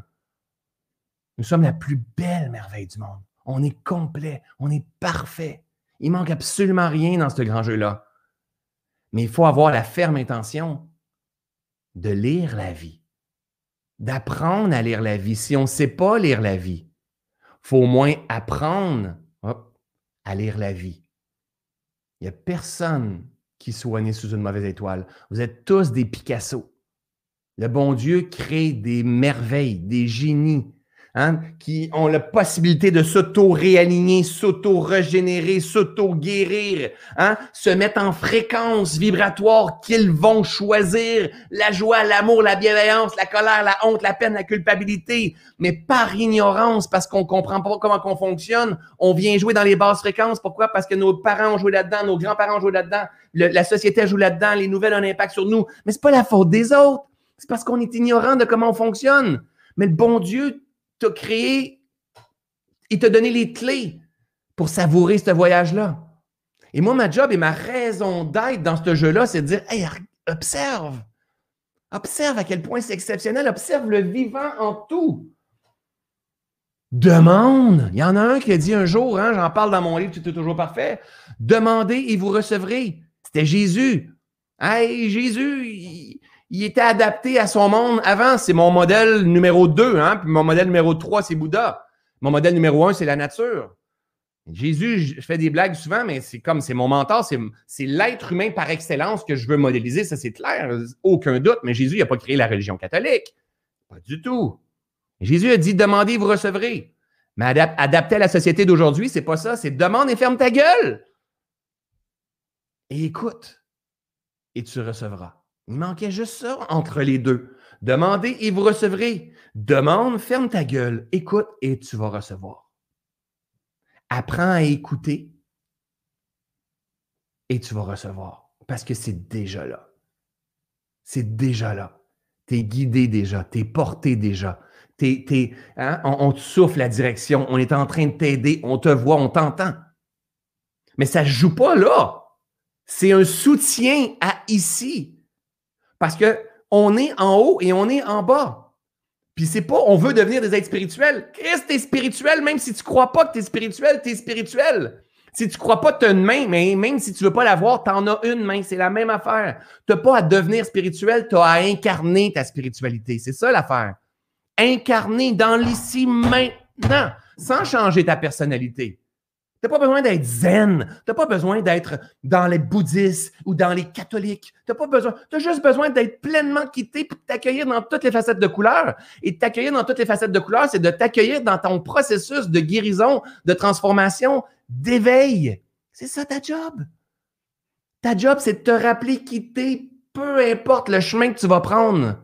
Nous sommes la plus belle merveille du monde. On est complet, on est parfait. Il manque absolument rien dans ce grand jeu-là. Mais il faut avoir la ferme intention de lire la vie, d'apprendre à lire la vie. Si on ne sait pas lire la vie, il faut au moins apprendre à lire la vie. Il n'y a personne qui soit né sous une mauvaise étoile. Vous êtes tous des Picasso. Le bon Dieu crée des merveilles, des génies, Hein, qui ont la possibilité de s'auto-réaligner, s'auto-régénérer, s'auto-guérir, hein, se mettre en fréquence vibratoire qu'ils vont choisir, la joie, l'amour, la bienveillance, la colère, la honte, la peine, la culpabilité, mais par ignorance, parce qu'on comprend pas comment on fonctionne, on vient jouer dans les basses fréquences. Pourquoi? Parce que nos parents ont joué là-dedans, nos grands-parents ont joué là-dedans, la société joue là-dedans, les nouvelles ont un impact sur nous. Mais c'est pas la faute des autres. C'est parce qu'on est ignorant de comment on fonctionne. Mais le bon Dieu t'a créé, il t'a donné les clés pour savourer ce voyage-là. Et moi, ma job et ma raison d'être dans ce jeu-là, c'est de dire Hey, observe. Observe à quel point c'est exceptionnel. Observe le vivant en tout. Demande. Il y en a un qui a dit un jour, hein, j'en parle dans mon livre, tout est toujours parfait. Demandez et vous recevrez. C'était Jésus. Hey, Jésus, il était adapté à son monde avant. C'est mon modèle numéro 2, hein? puis mon modèle numéro 3, c'est Bouddha. Mon modèle numéro 1, c'est la nature. Jésus, je fais des blagues souvent, mais c'est comme, c'est mon mentor, c'est l'être humain par excellence que je veux modéliser, ça c'est clair, aucun doute, mais Jésus n'a pas créé la religion catholique. Pas du tout. Jésus a dit, demandez, vous recevrez. Mais adapté à la société d'aujourd'hui, c'est pas ça, c'est demande et ferme ta gueule. Et écoute, et tu recevras. Il manquait juste ça entre les deux. Demandez et vous recevrez. Demande, ferme ta gueule, écoute et tu vas recevoir. Apprends à écouter et tu vas recevoir parce que c'est déjà là. C'est déjà là. Tu es guidé déjà, tu es porté déjà. Hein, on, te souffle la direction, on est en train de t'aider, on te voit, on t'entend. Mais ça ne joue pas là. C'est un soutien à ici. Parce que on est en haut et on est en bas. Puis c'est pas, on veut devenir des êtres spirituels. Christ, t'es spirituel, même si tu crois pas que tu es spirituel, tu es spirituel. Si tu crois pas que tu as une main, mais même si tu veux pas l'avoir, tu en as une main. C'est la même affaire. Tu n'as pas à devenir spirituel, tu as à incarner ta spiritualité. C'est ça l'affaire. Incarner dans l'ici maintenant, sans changer ta personnalité. Tu n'as pas besoin d'être zen. Tu n'as pas besoin d'être dans les bouddhistes ou dans les catholiques. Tu n'as pas besoin. Tu as juste besoin d'être pleinement quitté pour t'accueillir dans toutes les facettes de couleur. Et t'accueillir dans toutes les facettes de couleur, c'est de t'accueillir dans ton processus de guérison, de transformation, d'éveil. C'est ça ta job. Ta job, c'est de te rappeler qui t'es, peu importe le chemin que tu vas prendre.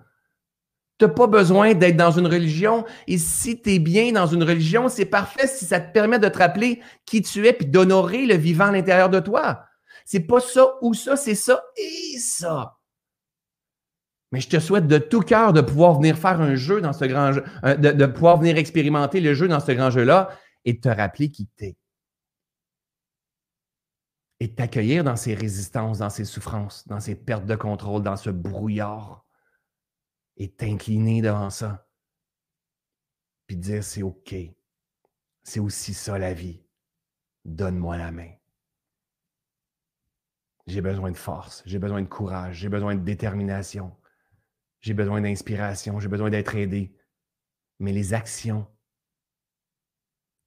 Tu n'as pas besoin d'être dans une religion. Et si tu es bien dans une religion, c'est parfait si ça te permet de te rappeler qui tu es puis d'honorer le vivant à l'intérieur de toi. C'est pas ça ou ça, c'est ça et ça. Mais je te souhaite de tout cœur de pouvoir venir faire un jeu dans ce grand jeu, euh, de, de pouvoir venir expérimenter le jeu dans ce grand jeu-là et de te rappeler qui t'es et t'accueillir dans ces résistances, dans ces souffrances, dans ces pertes de contrôle, dans ce brouillard et t'incliner devant ça. Puis dire c'est OK. C'est aussi ça la vie. Donne-moi la main. J'ai besoin de force, j'ai besoin de courage, j'ai besoin de détermination, j'ai besoin d'inspiration, j'ai besoin d'être aidé. Mais les actions,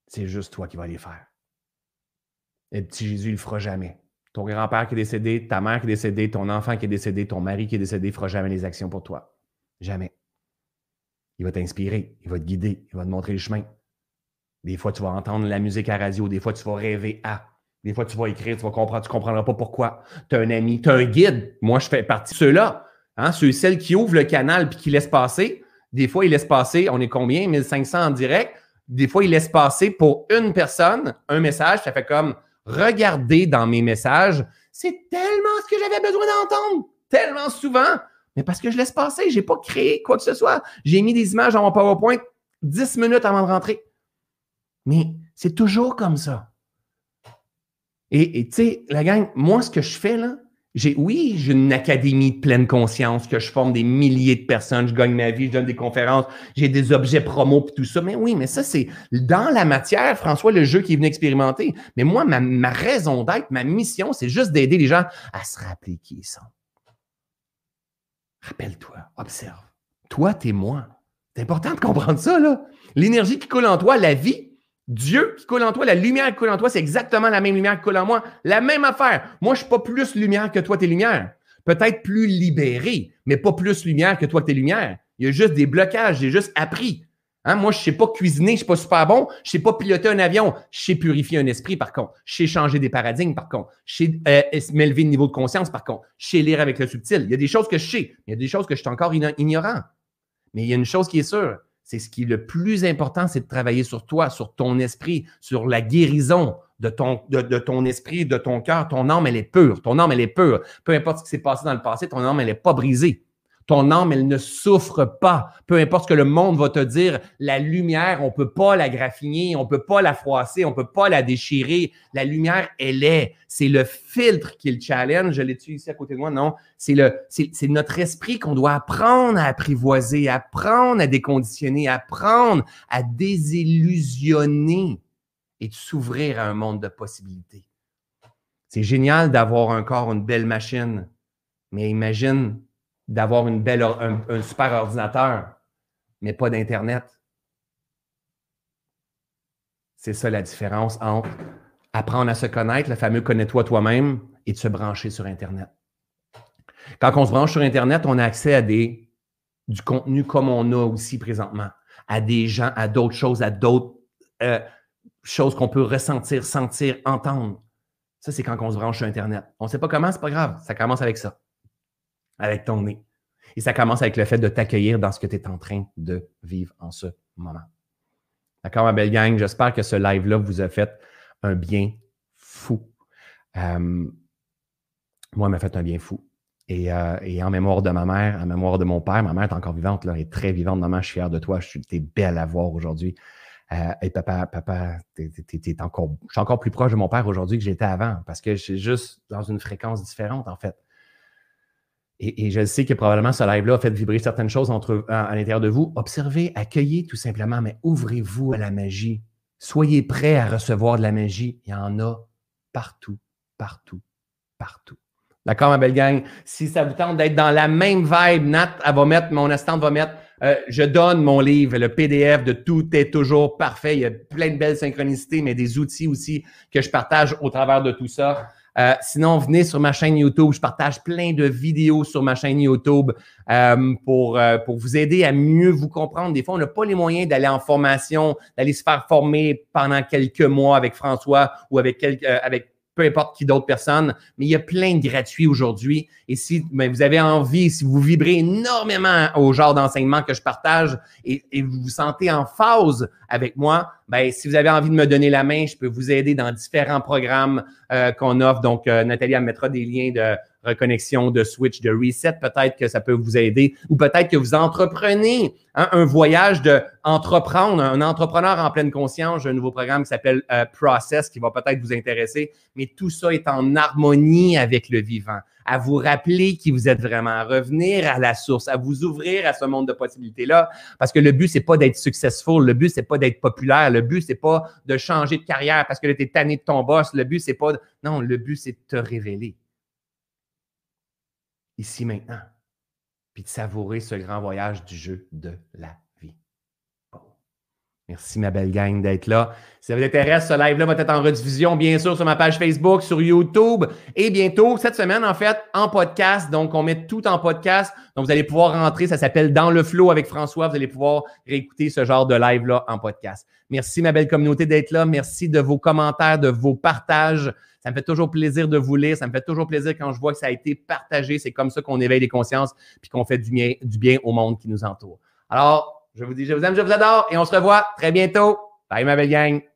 c'est juste toi qui vas les faire. Et le petit Jésus, il ne le fera jamais. Ton grand-père qui est décédé, ta mère qui est décédée, ton enfant qui est décédé, ton mari qui est décédé, ne fera jamais les actions pour toi. Jamais. Il va t'inspirer, il va te guider, il va te montrer le chemin. Des fois, tu vas entendre la musique à radio, des fois, tu vas rêver à. Des fois, tu vas écrire, tu vas comprendre, tu ne comprendras pas pourquoi. Tu as un ami, tu as un guide. Moi, je fais partie de ceux-là. Hein, ceux et celles qui ouvrent le canal puis qui laissent passer. Des fois, ils laissent passer, on est combien? 1500 en direct. Des fois, ils laissent passer pour une personne un message. Ça fait comme Regardez dans mes messages. C'est tellement ce que j'avais besoin d'entendre, tellement souvent. Mais parce que je laisse passer, je n'ai pas créé quoi que ce soit. J'ai mis des images dans mon PowerPoint 10 minutes avant de rentrer. Mais c'est toujours comme ça. Et tu sais, la gang, moi, ce que je fais là, oui, j'ai une académie de pleine conscience que je forme des milliers de personnes, je gagne ma vie, je donne des conférences, j'ai des objets promo et tout ça. Mais oui, mais ça, c'est dans la matière, François, le jeu qui est venu expérimenter. Mais moi, ma, raison d'être, ma mission, c'est juste d'aider les gens à se rappeler qui ils sont. Rappelle-toi, observe. Toi, t'es moi. C'est important de comprendre ça, là. L'énergie qui coule en toi, la vie, Dieu qui coule en toi, la lumière qui coule en toi, c'est exactement la même lumière qui coule en moi. La même affaire. Moi, je ne suis pas plus lumière que toi, tes lumières. Peut-être plus libéré, mais pas plus lumière que toi, tes lumières. Il y a juste des blocages, j'ai juste appris. Hein? Moi, je ne sais pas cuisiner, je ne suis pas super bon. Je ne sais pas piloter un avion. Je sais purifier un esprit, par contre. Je sais changer des paradigmes, par contre. Je sais euh, m'élever de niveau de conscience, par contre. Je sais lire avec le subtil. Il y a des choses que je sais. Il y a des choses que je suis encore ignorant. Mais il y a une chose qui est sûre, c'est ce qui est le plus important, c'est de travailler sur toi, sur ton esprit, sur la guérison de ton, de, ton esprit, de ton cœur. Ton âme, elle est pure. Ton âme, elle est pure. Peu importe ce qui s'est passé dans le passé, ton âme, elle n'est pas brisée. Ton âme, elle ne souffre pas. Peu importe ce que le monde va te dire, la lumière, on ne peut pas la graffiner, on ne peut pas la froisser, on ne peut pas la déchirer. La lumière, elle est. C'est le filtre qui le challenge. Je l'ai-tu ici à côté de moi? Non. C'est le, c'est notre esprit qu'on doit apprendre à apprivoiser, apprendre à déconditionner, apprendre à désillusionner et de s'ouvrir à un monde de possibilités. C'est génial d'avoir encore une belle machine, mais imagine d'avoir une belle, un, super ordinateur, mais pas d'Internet. C'est ça la différence entre apprendre à se connaître, le fameux connais-toi toi-même, et de se brancher sur Internet. Quand on se branche sur Internet, on a accès à des, du contenu comme on a aussi présentement, à des gens, à d'autres choses, à d'autres euh, choses qu'on peut ressentir, sentir, entendre. Ça, c'est quand on se branche sur Internet. On ne sait pas comment, c'est pas grave. Ça commence avec ça avec ton nez. Et ça commence avec le fait de t'accueillir dans ce que tu es en train de vivre en ce moment. D'accord, ma belle gang? J'espère que ce live-là vous a fait un bien fou. Euh, moi, m'a fait un bien fou. Et, en mémoire de ma mère, en mémoire de mon père, ma mère est encore vivante, là, elle est très vivante. Maman, je suis fier de toi. Je suis, t'es belle à voir aujourd'hui. et papa, papa, t'es, encore, je suis encore plus proche de mon père aujourd'hui que j'étais avant parce que je suis juste dans une fréquence différente, en fait. Et, je sais que probablement ce live-là a fait vibrer certaines choses entre, à, l'intérieur de vous. Observez, accueillez tout simplement, mais ouvrez-vous à la magie. Soyez prêts à recevoir de la magie. Il y en a partout, partout, partout. D'accord, ma belle gang? Si ça vous tente d'être dans la même vibe, Nat, elle va mettre, mon assistante va mettre, euh, je donne mon livre, le PDF de Tout est toujours parfait. Il y a plein de belles synchronicités, mais des outils aussi que je partage au travers de tout ça. Euh, sinon, venez sur ma chaîne YouTube. Je partage plein de vidéos sur ma chaîne YouTube euh, pour, euh, pour vous aider à mieux vous comprendre. Des fois, on n'a pas les moyens d'aller en formation, d'aller se faire former pendant quelques mois avec François ou avec, quelques, avec peu importe qui d'autres personnes, mais il y a plein de gratuits aujourd'hui. Et si mais vous avez envie, si vous vibrez énormément au genre d'enseignement que je partage et, vous vous sentez en phase avec moi, ben, si vous avez envie de me donner la main, je peux vous aider dans différents programmes euh, qu'on offre. Donc, euh, Nathalie, mettra des liens de reconnexion, de switch, de reset. Peut-être que ça peut vous aider. Ou peut-être que vous entreprenez hein, un voyage de entreprendre, un entrepreneur en pleine conscience. J'ai un nouveau programme qui s'appelle euh, Process qui va peut-être vous intéresser. Mais tout ça est en harmonie avec le vivant à vous rappeler qui vous êtes vraiment, à revenir à la source, à vous ouvrir à ce monde de possibilités-là. Parce que le but, c'est pas d'être successful, le but, c'est pas d'être populaire, le but, c'est pas de changer de carrière parce que tu es tanné de ton boss, le but, c'est pas. Non, le but, c'est de te révéler. Ici, maintenant. Puis de savourer ce grand voyage du jeu de la Merci, ma belle gang, d'être là. Si ça vous intéresse, ce live-là va être en rediffusion, bien sûr, sur ma page Facebook, sur YouTube et bientôt, cette semaine, en fait, en podcast. Donc, on met tout en podcast. Donc, vous allez pouvoir rentrer. Ça s'appelle Dans le flow avec François. Vous allez pouvoir réécouter ce genre de live-là en podcast. Merci, ma belle communauté, d'être là. Merci de vos commentaires, de vos partages. Ça me fait toujours plaisir de vous lire. Ça me fait toujours plaisir quand je vois que ça a été partagé. C'est comme ça qu'on éveille les consciences puis qu'on fait du bien, du bien au monde qui nous entoure. Alors, je vous dis, je vous aime, je vous adore et on se revoit très bientôt. Bye, ma belle gang.